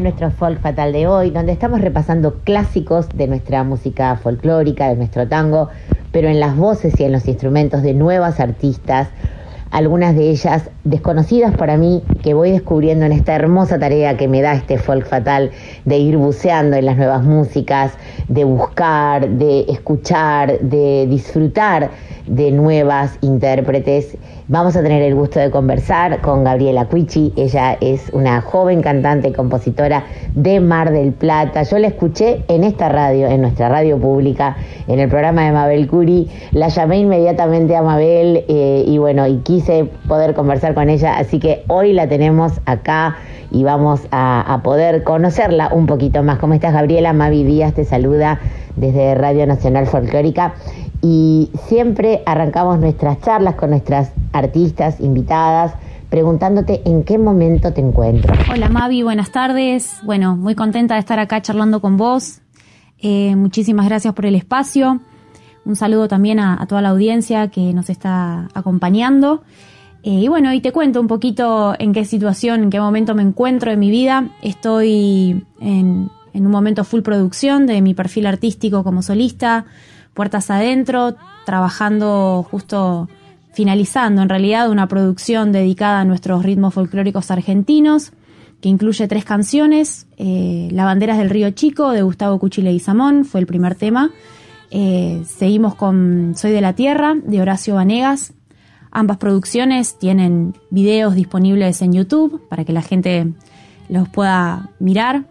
nuestro folk fatal de hoy, donde estamos repasando clásicos de nuestra música folclórica, de nuestro tango, pero en las voces y en los instrumentos de nuevas artistas, algunas de ellas desconocidas para mí, que voy descubriendo en esta hermosa tarea que me da este folk fatal de ir buceando en las nuevas músicas, de buscar, de escuchar, de disfrutar de nuevas intérpretes. Vamos a tener el gusto de conversar con Gabriela Cuichi. Ella es una joven cantante y compositora de Mar del Plata. Yo la escuché en esta radio, en nuestra radio pública, en el programa de Mabel Curi. La llamé inmediatamente a Mabel eh, y bueno, y quise poder conversar con ella. Así que hoy la tenemos acá y vamos a, poder conocerla un poquito más. ¿Cómo estás, Gabriela? Mavi Díaz te saluda desde Radio Nacional Folclórica y siempre arrancamos nuestras charlas con nuestras artistas invitadas preguntándote en qué momento te encuentras. Hola Mavi, buenas tardes. Bueno, muy contenta de estar acá charlando con vos. Eh, muchísimas gracias por el espacio. Un saludo también a toda la audiencia que nos está acompañando. Eh, y bueno, y te cuento un poquito en qué situación, en qué momento me encuentro en mi vida. Estoy en, un momento full producción de mi perfil artístico como solista, puertas adentro, trabajando justo finalizando en realidad una producción dedicada a nuestros ritmos folclóricos argentinos, que incluye tres canciones. Eh, la Banderas del Río Chico de Gustavo Cuchile y Samón fue el primer tema. Eh, seguimos con Soy de la Tierra de Horacio Vanegas. Ambas producciones tienen videos disponibles en YouTube para que la gente los pueda mirar.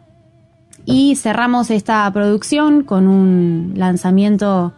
Y cerramos esta producción con un lanzamiento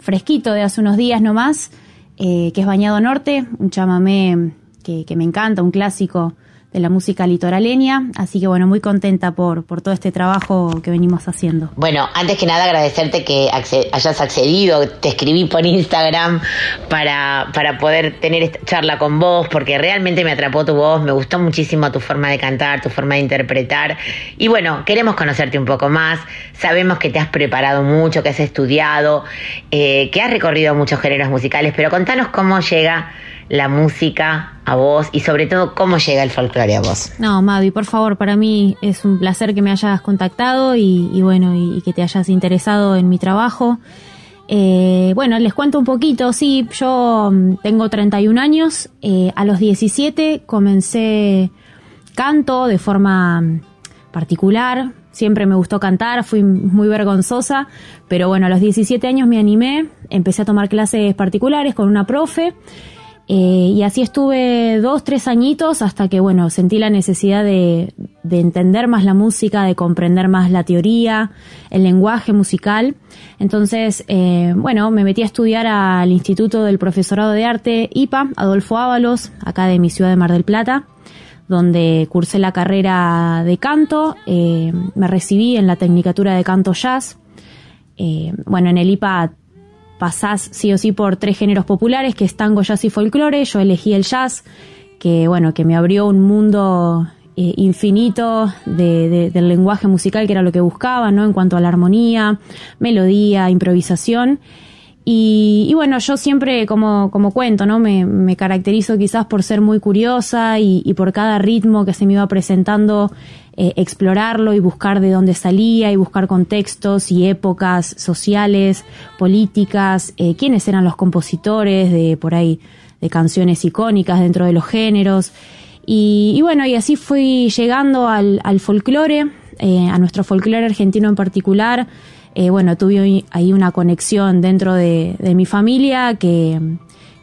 fresquito de hace unos días nomás, eh, que es Bañado Norte, un chamamé que, que me encanta, un clásico de la música litoraleña. Así que bueno, muy contenta por, por todo este trabajo que venimos haciendo. Bueno, antes que nada agradecerte que hayas accedido, te escribí por Instagram para, para poder tener esta charla con vos, porque realmente me atrapó tu voz, me gustó muchísimo tu forma de cantar, tu forma de interpretar. Y bueno, queremos conocerte un poco más, sabemos que te has preparado mucho, que has estudiado, eh, que has recorrido muchos géneros musicales, pero contanos cómo llega la música a vos y sobre todo cómo llega el folclore a vos. No, Mavi, por favor, para mí es un placer que me hayas contactado y, bueno, y, que te hayas interesado en mi trabajo. Eh, bueno, les cuento un poquito, sí, yo mm, tengo 31 años, eh, a los 17 comencé canto de forma mm, particular, siempre me gustó cantar, fui muy vergonzosa, pero bueno, a los 17 años me animé, empecé a tomar clases particulares con una profe eh, y así estuve dos, tres añitos hasta que, bueno, sentí la necesidad de, entender más la música, de comprender más la teoría, el lenguaje musical. Entonces, eh, bueno, me metí a estudiar al Instituto del Profesorado de Arte IPA, Adolfo Ábalos, acá de mi ciudad de Mar del Plata, donde cursé la carrera de canto, eh, me recibí en la Tecnicatura de Canto Jazz. bueno, en el IPA pasás sí o sí por tres géneros populares, que es tango, jazz y folclore. Yo elegí el jazz, que bueno, que me abrió un mundo eh, infinito de, del lenguaje musical, que era lo que buscaba, ¿no? En cuanto a la armonía, melodía, improvisación. Y, bueno, yo siempre, como, como cuento, ¿no? Me, caracterizo quizás por ser muy curiosa y, y, por cada ritmo que se me iba presentando eh, explorarlo y buscar de dónde salía y buscar contextos y épocas sociales, políticas, eh, quiénes eran los compositores de por ahí de canciones icónicas dentro de los géneros. Y, bueno, y así fui llegando al, folclore, eh, a nuestro folclore argentino en particular. bueno, tuve ahí una conexión dentro de mi familia que,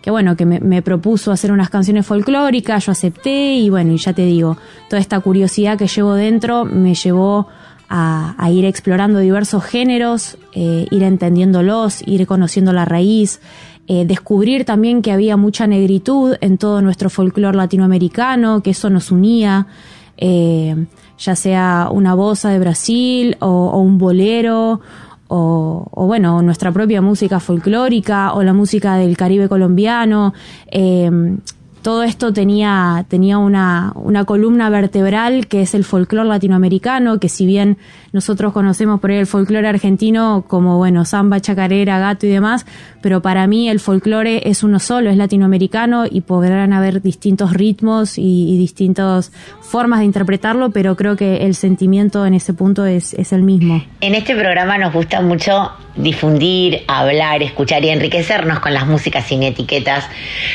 que bueno, que me, propuso hacer unas canciones folclóricas, yo acepté y bueno, y ya te digo, toda esta curiosidad que llevo dentro me llevó a, ir explorando diversos géneros, eh, ir entendiéndolos, ir conociendo la raíz, eh, descubrir también que había mucha negritud en todo nuestro folclore latinoamericano, que eso nos unía, eh, ya sea una bosa de Brasil o, o un bolero o, bueno, nuestra propia música folclórica o la música del Caribe colombiano. Eh, todo esto tenía, tenía una, una, columna vertebral que es el folclore latinoamericano, que si bien nosotros conocemos por ahí el folclore argentino como, bueno, samba, chacarera, gato y demás, pero para mí el folclore es uno solo, es latinoamericano y podrán haber distintos ritmos y, distintas formas de interpretarlo, pero creo que el sentimiento en ese punto es, es el mismo. En este programa nos gusta mucho difundir, hablar, escuchar y enriquecernos con las músicas sin etiquetas,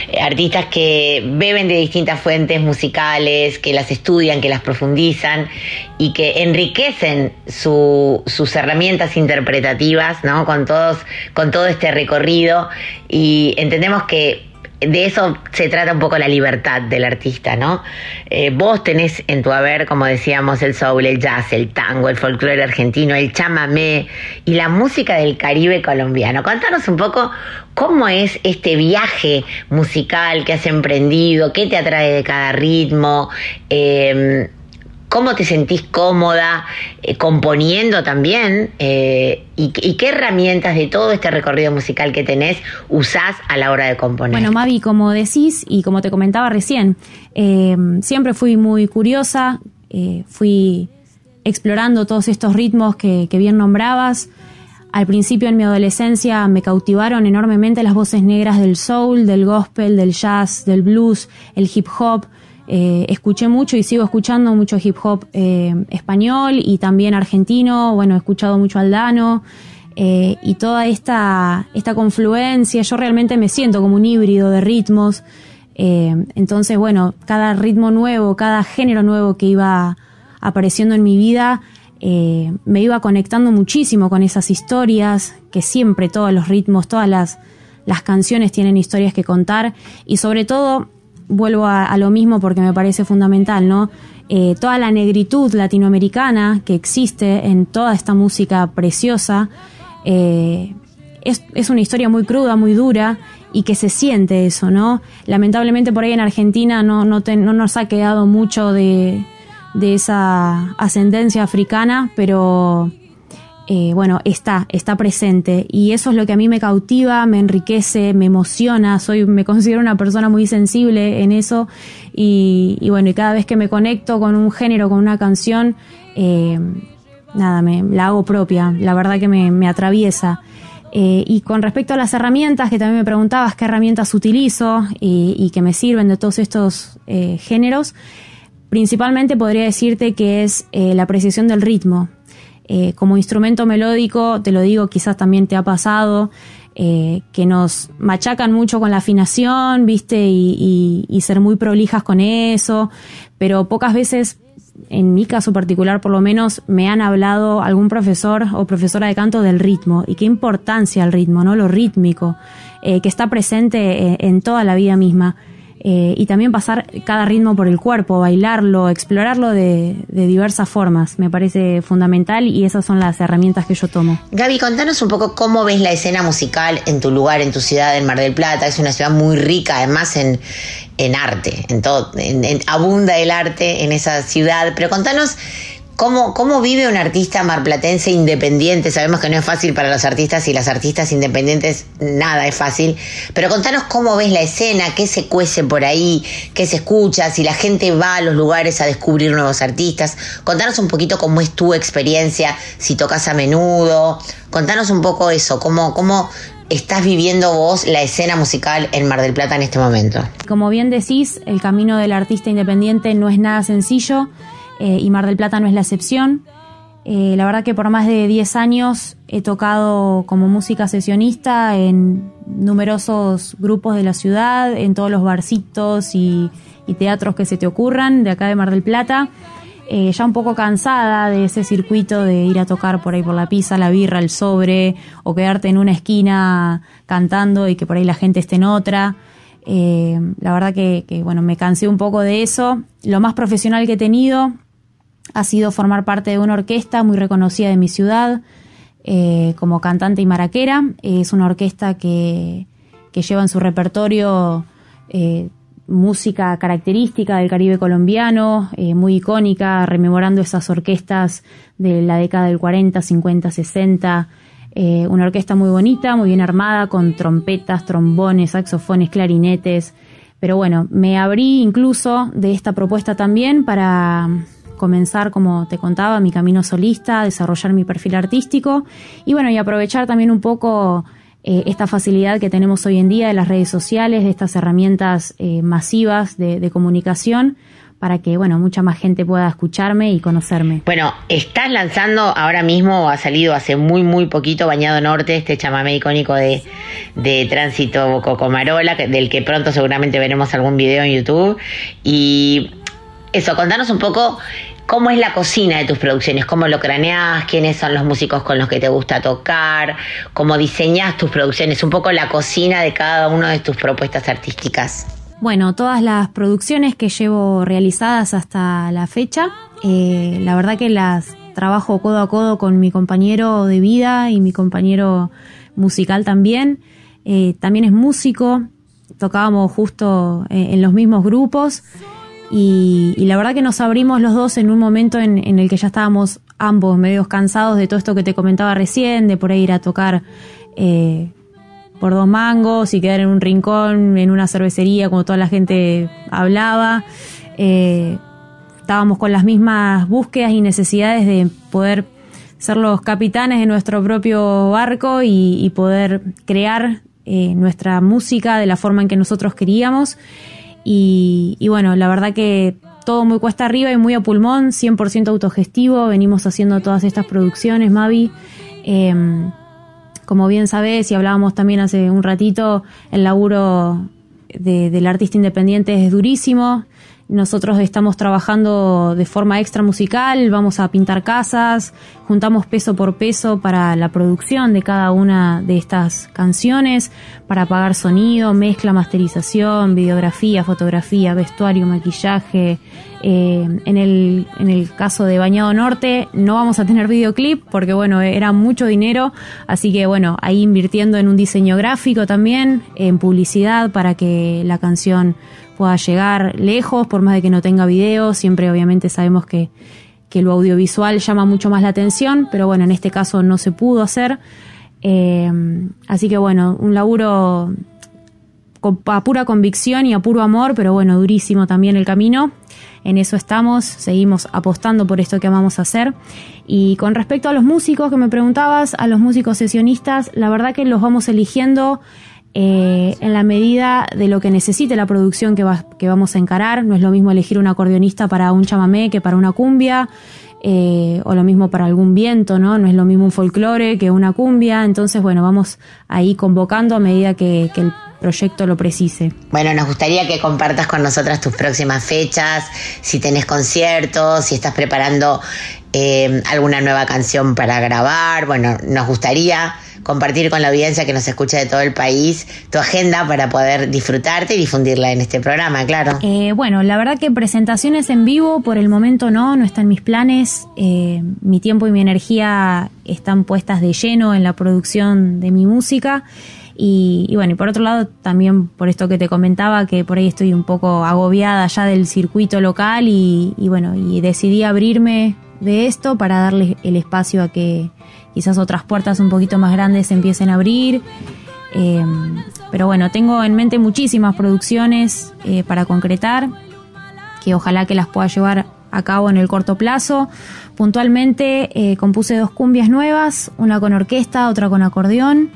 eh, artistas que beben de distintas fuentes musicales, que las estudian, que las profundizan y que enriquecen sus herramientas interpretativas, ¿no? Con todos, con todo este recorrido y entendemos que de eso se trata un poco la libertad del artista, ¿no? Eh, vos tenés en tu haber, como decíamos, el soul, el jazz, el tango, el folclore argentino, el chamamé y la música del Caribe colombiano. Contanos un poco cómo es este viaje musical que has emprendido, qué te atrae de cada ritmo. Eh, cómo te sentís cómoda eh, componiendo también eh, y, qué herramientas de todo este recorrido musical que tenés usás a la hora de componer. Bueno, Mavi, como decís y como te comentaba recién, eh, siempre fui muy curiosa, fui explorando todos estos ritmos que, que bien nombrabas. Al principio en mi adolescencia me cautivaron enormemente las voces negras del soul, del gospel, del jazz, del blues, el hip hop. Eh, escuché mucho y sigo escuchando mucho hip hop eh, español y también argentino, bueno, he escuchado mucho Aldano eh, y toda esta, esta confluencia, yo realmente me siento como un híbrido de ritmos, entonces bueno, cada ritmo nuevo, cada género nuevo que iba apareciendo en mi vida, me iba conectando muchísimo con esas historias, que siempre todos los ritmos, todas las, las canciones tienen historias que contar. Y sobre todo vuelvo a, lo mismo porque me parece fundamental, ¿no? Eh, toda la negritud latinoamericana que existe en toda esta música preciosa, eh, es, es una historia muy cruda, muy dura y que se siente eso, ¿no? Lamentablemente por ahí en Argentina no, no, no nos ha quedado mucho de, de esa ascendencia africana, pero eh, bueno, está, está presente. Y eso es lo que a mí me cautiva, me enriquece, me emociona. Soy, me considero una persona muy sensible en eso. Y, bueno, y cada vez que me conecto con un género, con una canción, eh, nada, me la hago propia. La verdad que me, atraviesa. Eh, y con respecto a las herramientas, que también me preguntabas qué herramientas utilizo y, que me sirven de todos estos géneros, principalmente podría decirte que es la precisión del ritmo. Eh, como instrumento melódico, te lo digo, quizás también te ha pasado, eh, que nos machacan mucho con la afinación, viste, y, ser muy prolijas con eso, pero pocas veces, en mi caso particular por lo menos, me han hablado algún profesor o profesora de canto del ritmo y qué importancia el ritmo, ¿no? Lo rítmico, eh, que está presente en toda la vida misma. Eh, y también pasar cada ritmo por el cuerpo, bailarlo, explorarlo de, diversas formas. Me parece fundamental y esas son las herramientas que yo tomo. Gaby, contanos un poco cómo ves la escena musical en tu lugar, en tu ciudad, en Mar del Plata. Es una ciudad muy rica, además en, en arte, en todo, abunda el arte en esa ciudad. Pero contanos ¿Cómo, ¿Cómo vive un artista marplatense independiente? Sabemos que no es fácil para los artistas y las artistas independientes, nada es fácil. Pero contanos cómo ves la escena, qué se cuece por ahí, qué se escucha, si la gente va a los lugares a descubrir nuevos artistas. Contanos un poquito cómo es tu experiencia, si tocas a menudo. Contanos un poco eso, cómo, cómo estás viviendo vos la escena musical en Mar del Plata en este momento. Como bien decís, el camino del artista independiente no es nada sencillo. Eh, y Mar del Plata no es la excepción. Eh, la verdad que por más de 10 años he tocado como música sesionista en numerosos grupos de la ciudad, en todos los barcitos y, teatros que se te ocurran de acá de Mar del Plata. Eh, ya un poco cansada de ese circuito de ir a tocar por ahí por la pizza, la birra, el sobre, o quedarte en una esquina cantando y que por ahí la gente esté en otra. la verdad que, que, bueno, me cansé un poco de eso. Lo más profesional que he tenido ha sido formar parte de una orquesta muy reconocida de mi ciudad eh, como cantante y maraquera. Es una orquesta que, lleva en su repertorio eh, música característica del Caribe colombiano, eh, muy icónica, rememorando esas orquestas de la década del 40, 50, 60. una orquesta muy bonita, muy bien armada, con trompetas, trombones, saxofones, clarinetes. Pero bueno, me abrí incluso de esta propuesta también para comenzar, como te contaba, mi camino solista, desarrollar mi perfil artístico y bueno, y aprovechar también un poco eh, esta facilidad que tenemos hoy en día de las redes sociales, de estas herramientas eh, masivas de, comunicación para que, bueno, mucha más gente pueda escucharme y conocerme. Bueno, estás lanzando ahora mismo, ha salido hace muy, muy poquito Bañado Norte, este chamamé icónico de, de Tránsito Cocomarola, del que pronto seguramente veremos algún video en YouTube. Y eso, contanos un poco ¿Cómo es la cocina de tus producciones? ¿Cómo lo craneas? ¿Quiénes son los músicos con los que te gusta tocar? ¿Cómo diseñas tus producciones? Un poco la cocina de cada una de tus propuestas artísticas. Bueno, todas las producciones que llevo realizadas hasta la fecha, eh, la verdad que las trabajo codo a codo con mi compañero de vida y mi compañero musical también. Eh, también es músico, tocábamos justo eh, en los mismos grupos. Y, la verdad que nos abrimos los dos en un momento en, el que ya estábamos ambos medios cansados de todo esto que te comentaba recién, de por ahí ir a tocar eh, por dos mangos y quedar en un rincón, en una cervecería, como toda la gente hablaba. Eh, estábamos con las mismas búsquedas y necesidades de poder ser los capitanes de nuestro propio barco y, poder crear eh, nuestra música de la forma en que nosotros queríamos. Y, bueno, la verdad que todo muy cuesta arriba y muy a pulmón, 100% autogestivo. Venimos haciendo todas estas producciones, Mavi. Em, como bien sabés, y hablábamos también hace un ratito, el laburo del artista independiente es durísimo. Nosotros estamos trabajando de forma extra musical, vamos a pintar casas, juntamos peso por peso para la producción de cada una de estas canciones, para pagar sonido, mezcla, masterización, videografía, fotografía, vestuario, maquillaje. Eh, en, el, en el caso de Bañado Norte no vamos a tener videoclip porque bueno, era mucho dinero, así que bueno, ahí invirtiendo en un diseño gráfico también, en publicidad para que la canción pueda llegar lejos, por más de que no tenga video, siempre obviamente sabemos que, que lo audiovisual llama mucho más la atención, pero bueno, en este caso no se pudo hacer. Eh, así que bueno, un laburo a pura convicción y a puro amor, pero bueno, durísimo también el camino. En eso estamos, seguimos apostando por esto que vamos a hacer. Y con respecto a los músicos que me preguntabas, a los músicos sesionistas, la verdad que los vamos eligiendo eh, en la medida de lo que necesite la producción que, que vamos a encarar. No es lo mismo elegir un acordeonista para un chamamé que para una cumbia. Eh, o lo mismo para algún viento, ¿no? No es lo mismo un folclore que una cumbia, entonces, bueno, vamos ahí convocando a medida que, el proyecto lo precise. Bueno, nos gustaría que compartas con nosotras tus próximas fechas, si tenés conciertos, si estás preparando eh, alguna nueva canción para grabar. Bueno, nos gustaría compartir con la audiencia que nos escucha de todo el país tu agenda para poder disfrutarte y difundirla en este programa, claro. Eh, bueno, la verdad que presentaciones en vivo por el momento no, no están mis planes. Eh, mi tiempo y mi energía están puestas de lleno en la producción de mi música. Y, bueno, y por otro lado, también por esto que te comentaba, que por ahí estoy un poco agobiada ya del circuito local y, y bueno, y decidí abrirme de esto para darle el espacio a que quizás otras puertas un poquito más grandes se empiecen a abrir. Eh, pero bueno, tengo en mente muchísimas producciones eh, para concretar, que ojalá que las pueda llevar a cabo en el corto plazo. Puntualmente eh, compuse dos cumbias nuevas, una con orquesta, otra con acordeón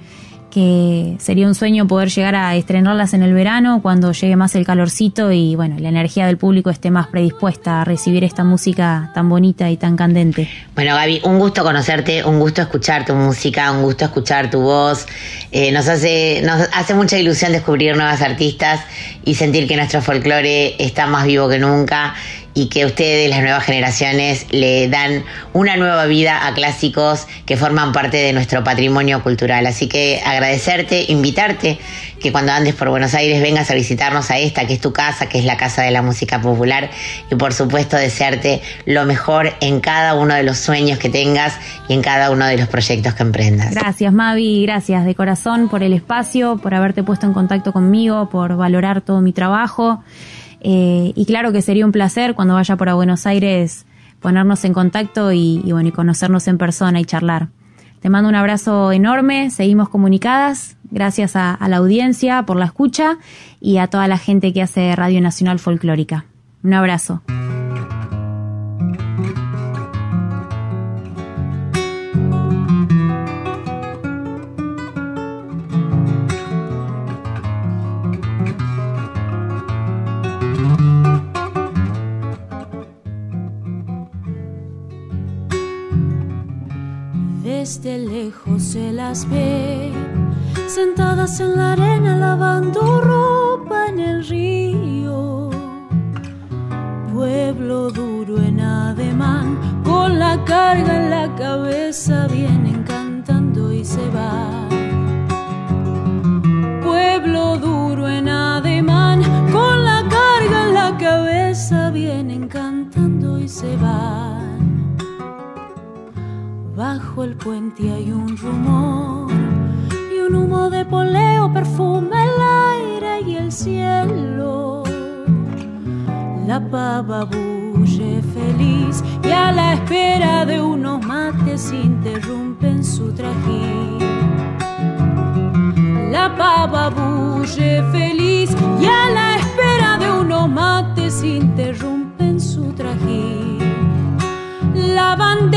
que sería un sueño poder llegar a estrenarlas en el verano cuando llegue más el calorcito y bueno, la energía del público esté más predispuesta a recibir esta música tan bonita y tan candente. Bueno, Gaby, un gusto conocerte, un gusto escuchar tu música, un gusto escuchar tu voz. Eh, nos hace nos hace mucha ilusión descubrir nuevas artistas y sentir que nuestro folclore está más vivo que nunca y que ustedes, las nuevas generaciones, le dan una nueva vida a clásicos que forman parte de nuestro patrimonio cultural. Así que agradecerte, invitarte que cuando andes por Buenos Aires vengas a visitarnos a esta, que es tu casa, que es la Casa de la Música Popular, y por supuesto desearte lo mejor en cada uno de los sueños que tengas y en cada uno de los proyectos que emprendas. Gracias Mavi, gracias de corazón por el espacio, por haberte puesto en contacto conmigo, por valorar todo mi trabajo. Eh, y claro que sería un placer cuando vaya por a Buenos Aires ponernos en contacto y, bueno, y conocernos en persona y charlar. Te mando un abrazo enorme, seguimos comunicadas, gracias a la audiencia por la escucha y a toda la gente que hace Radio Nacional Folclórica. Un abrazo. Desde lejos se las ve, sentadas en la arena lavando ropa en el río. Pueblo duro en ademán, con la carga en la cabeza, vienen El puente hay un rumor y un humo de poleo perfuma el aire y el cielo. La pava bulle feliz y a la espera de unos mates interrumpen su trajín. La pava bulle feliz y a la espera de unos mates interrumpen su trajín. La bandera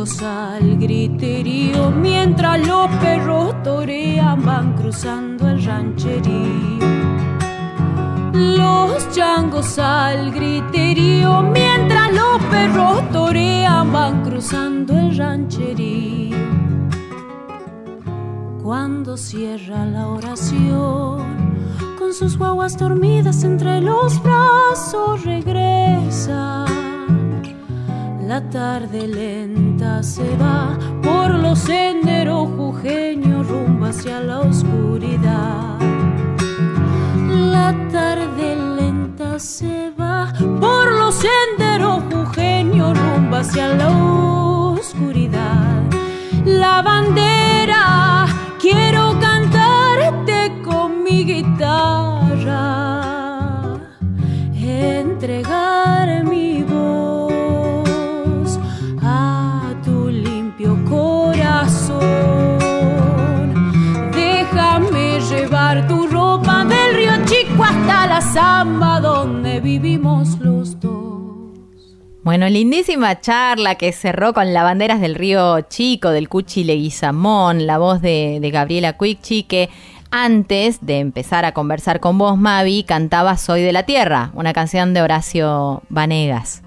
Al griterío, mientras los perros torean, van cruzando el rancherío. Los changos al griterío, mientras los perros torean, van cruzando el rancherío. Cuando cierra la oración, con sus guaguas dormidas entre los brazos regresa. La tarde lenta se va por los senderos jujeños rumbo hacia la oscuridad. La tarde lenta se va por los senderos jujeños rumbo hacia la oscuridad. La bandera, zamba donde vivimos los dos. Bueno, lindísima charla que cerró con la banderas del río Chico, del Cuchi Leguizamón, la voz de, de Gabriela Cuicchi, que antes de empezar a conversar con vos, Mavi, cantaba Soy de la Tierra, una canción de Horacio Vanegas.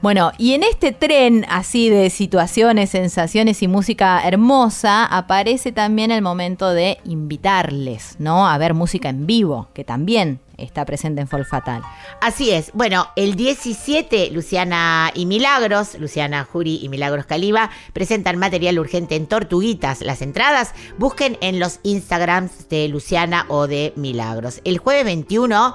Bueno, y en este tren así de situaciones, sensaciones y música hermosa, aparece también el momento de invitarles, ¿no? A ver música en vivo, que también está presente en Folk Fatal. Así es. Bueno, el 17, Luciana y Milagros, Luciana Juri y Milagros Caliba, presentan material urgente en Tortuguitas. Las entradas busquen en los Instagrams de Luciana o de Milagros. El jueves 21,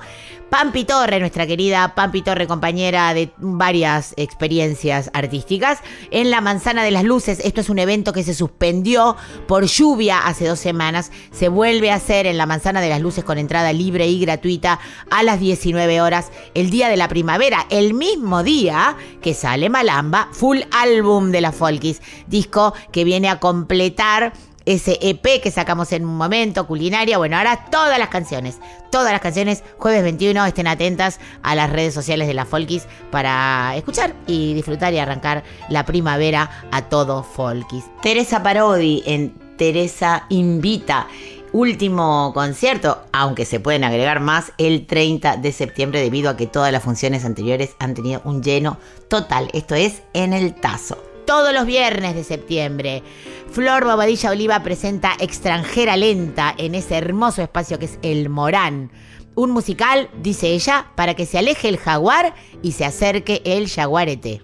Pampi Torre, nuestra querida Pampi Torre, compañera de varias experiencias artísticas, en la Manzana de las Luces. Esto es un evento que se suspendió por lluvia hace dos semanas. Se vuelve a hacer en la Manzana de las Luces con entrada libre y gratuita a las 19 horas el día de la primavera, el mismo día que sale Malamba, full álbum de la Folkis, disco que viene a completar ese EP que sacamos en un momento, culinaria. Bueno, ahora todas las canciones, todas las canciones, jueves 21, estén atentas a las redes sociales de la Folkis para escuchar y disfrutar y arrancar la primavera a todo Folkis. Teresa Parodi en Teresa Invita. Último concierto, aunque se pueden agregar más, el 30 de septiembre debido a que todas las funciones anteriores han tenido un lleno total. Esto es en el Tazo todos los viernes de septiembre. Flor Bobadilla Oliva presenta Extranjera Lenta en ese hermoso espacio que es El Morán. Un musical, dice ella, para que se aleje el jaguar y se acerque el jaguarete.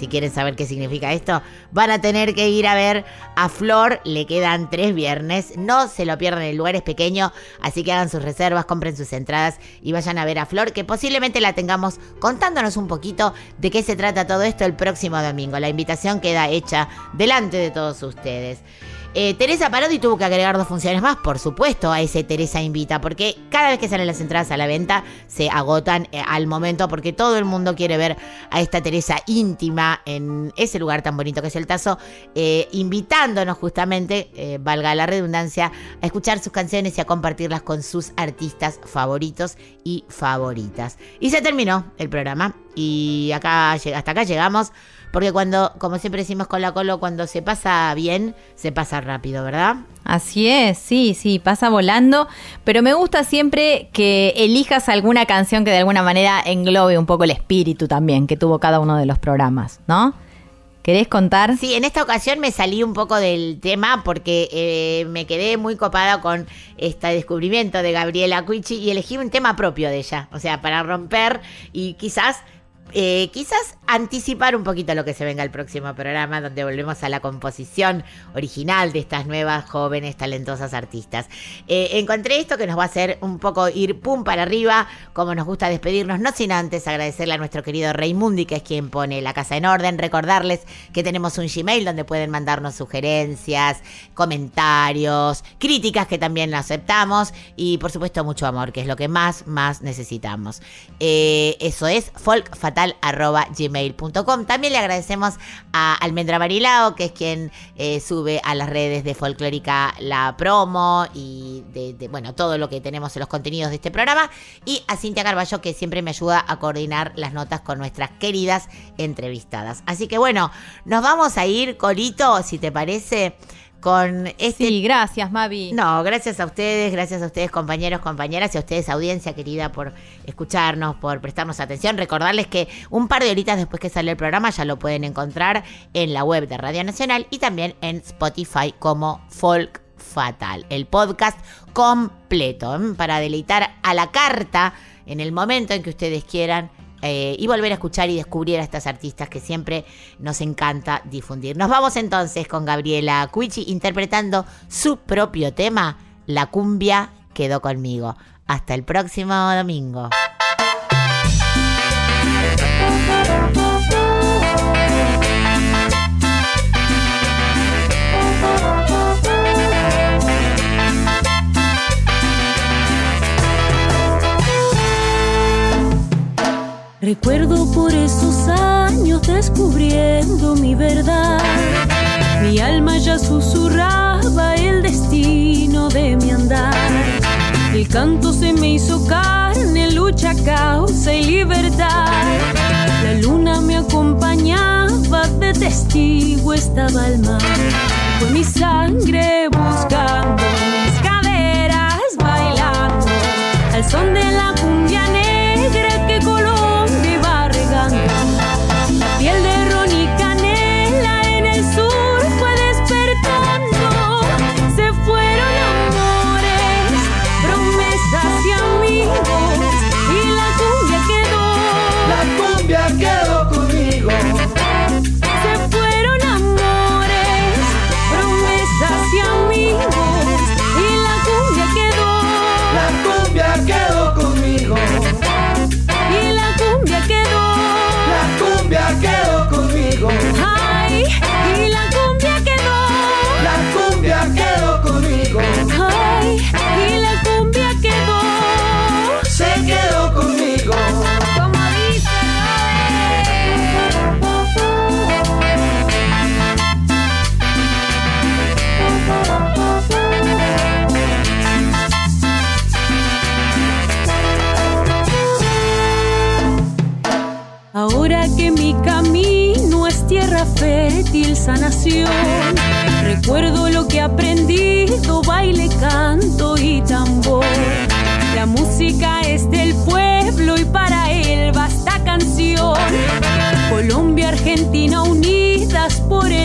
Si quieren saber qué significa esto, van a tener que ir a ver a Flor. Le quedan tres viernes. No se lo pierdan, el lugar es pequeño. Así que hagan sus reservas, compren sus entradas y vayan a ver a Flor, que posiblemente la tengamos contándonos un poquito de qué se trata todo esto el próximo domingo. La invitación queda hecha delante de todos ustedes. Eh, Teresa Parodi tuvo que agregar dos funciones más, por supuesto, a ese Teresa Invita, porque cada vez que salen las entradas a la venta se agotan eh, al momento, porque todo el mundo quiere ver a esta Teresa íntima en ese lugar tan bonito que es el Tazo, eh, invitándonos justamente, valga la redundancia, a escuchar sus canciones y a compartirlas con sus artistas favoritos y favoritas. Y se terminó el programa y acá hasta acá llegamos. Porque cuando, como siempre decimos con la Colo, cuando se pasa bien, se pasa rápido, ¿verdad? Así es, sí, sí, pasa volando, pero me gusta siempre que elijas alguna canción que de alguna manera englobe un poco el espíritu también que tuvo cada uno de los programas, ¿no? ¿Querés contar? Sí, en esta ocasión me salí un poco del tema porque eh, me quedé muy copada con este descubrimiento de Gabriela Cuichi y elegí un tema propio de ella, o sea, para romper y quizás eh, quizás anticipar un poquito lo que se venga el próximo programa, donde volvemos a la composición original de estas nuevas, jóvenes, talentosas artistas. Eh, encontré esto que nos va a hacer un poco ir pum para arriba, como nos gusta despedirnos, no sin antes agradecerle a nuestro querido Raimundi, que es quien pone la casa en orden, recordarles que tenemos un Gmail donde pueden mandarnos sugerencias, comentarios, críticas que también aceptamos y por supuesto mucho amor, que es lo que más, más necesitamos. Eh, eso es Folk Folkfatal.gmail.com. También le agradecemos a Almendra Marilao, que es quien eh, sube a las redes de Folclórica la promo y de, de, bueno, todo lo que tenemos en los contenidos de este programa. Y a Cintia Carballo, que siempre me ayuda a coordinar las notas con nuestras queridas entrevistadas. Así que bueno, nos vamos a ir, Colito, si te parece con este... Sí, gracias, Mavi. No, gracias a ustedes, gracias a ustedes, compañeros, compañeras, y a ustedes, audiencia querida, por escucharnos, por prestarnos atención. Recordarles que un par de horitas después que sale el programa ya lo pueden encontrar en la web de Radio Nacional y también en Spotify como Folk Fatal, el podcast completo, ¿eh? para deleitar a la carta en el momento en que ustedes quieran eh, y volver a escuchar y descubrir a estas artistas que siempre nos encanta difundir. Nos vamos entonces con Gabriela Cuichi interpretando su propio tema, La cumbia quedó conmigo. Hasta el próximo domingo. Por esos años descubriendo mi verdad. Mi alma ya susurraba el destino de mi andar. El canto se me hizo carne, lucha, causa y libertad. La luna me acompañaba, de testigo estaba el mar. Fue mi sangre sanación, recuerdo lo que he aprendido, baile, canto y tambor. La música es del pueblo y para él basta canción. Colombia, Argentina unidas por el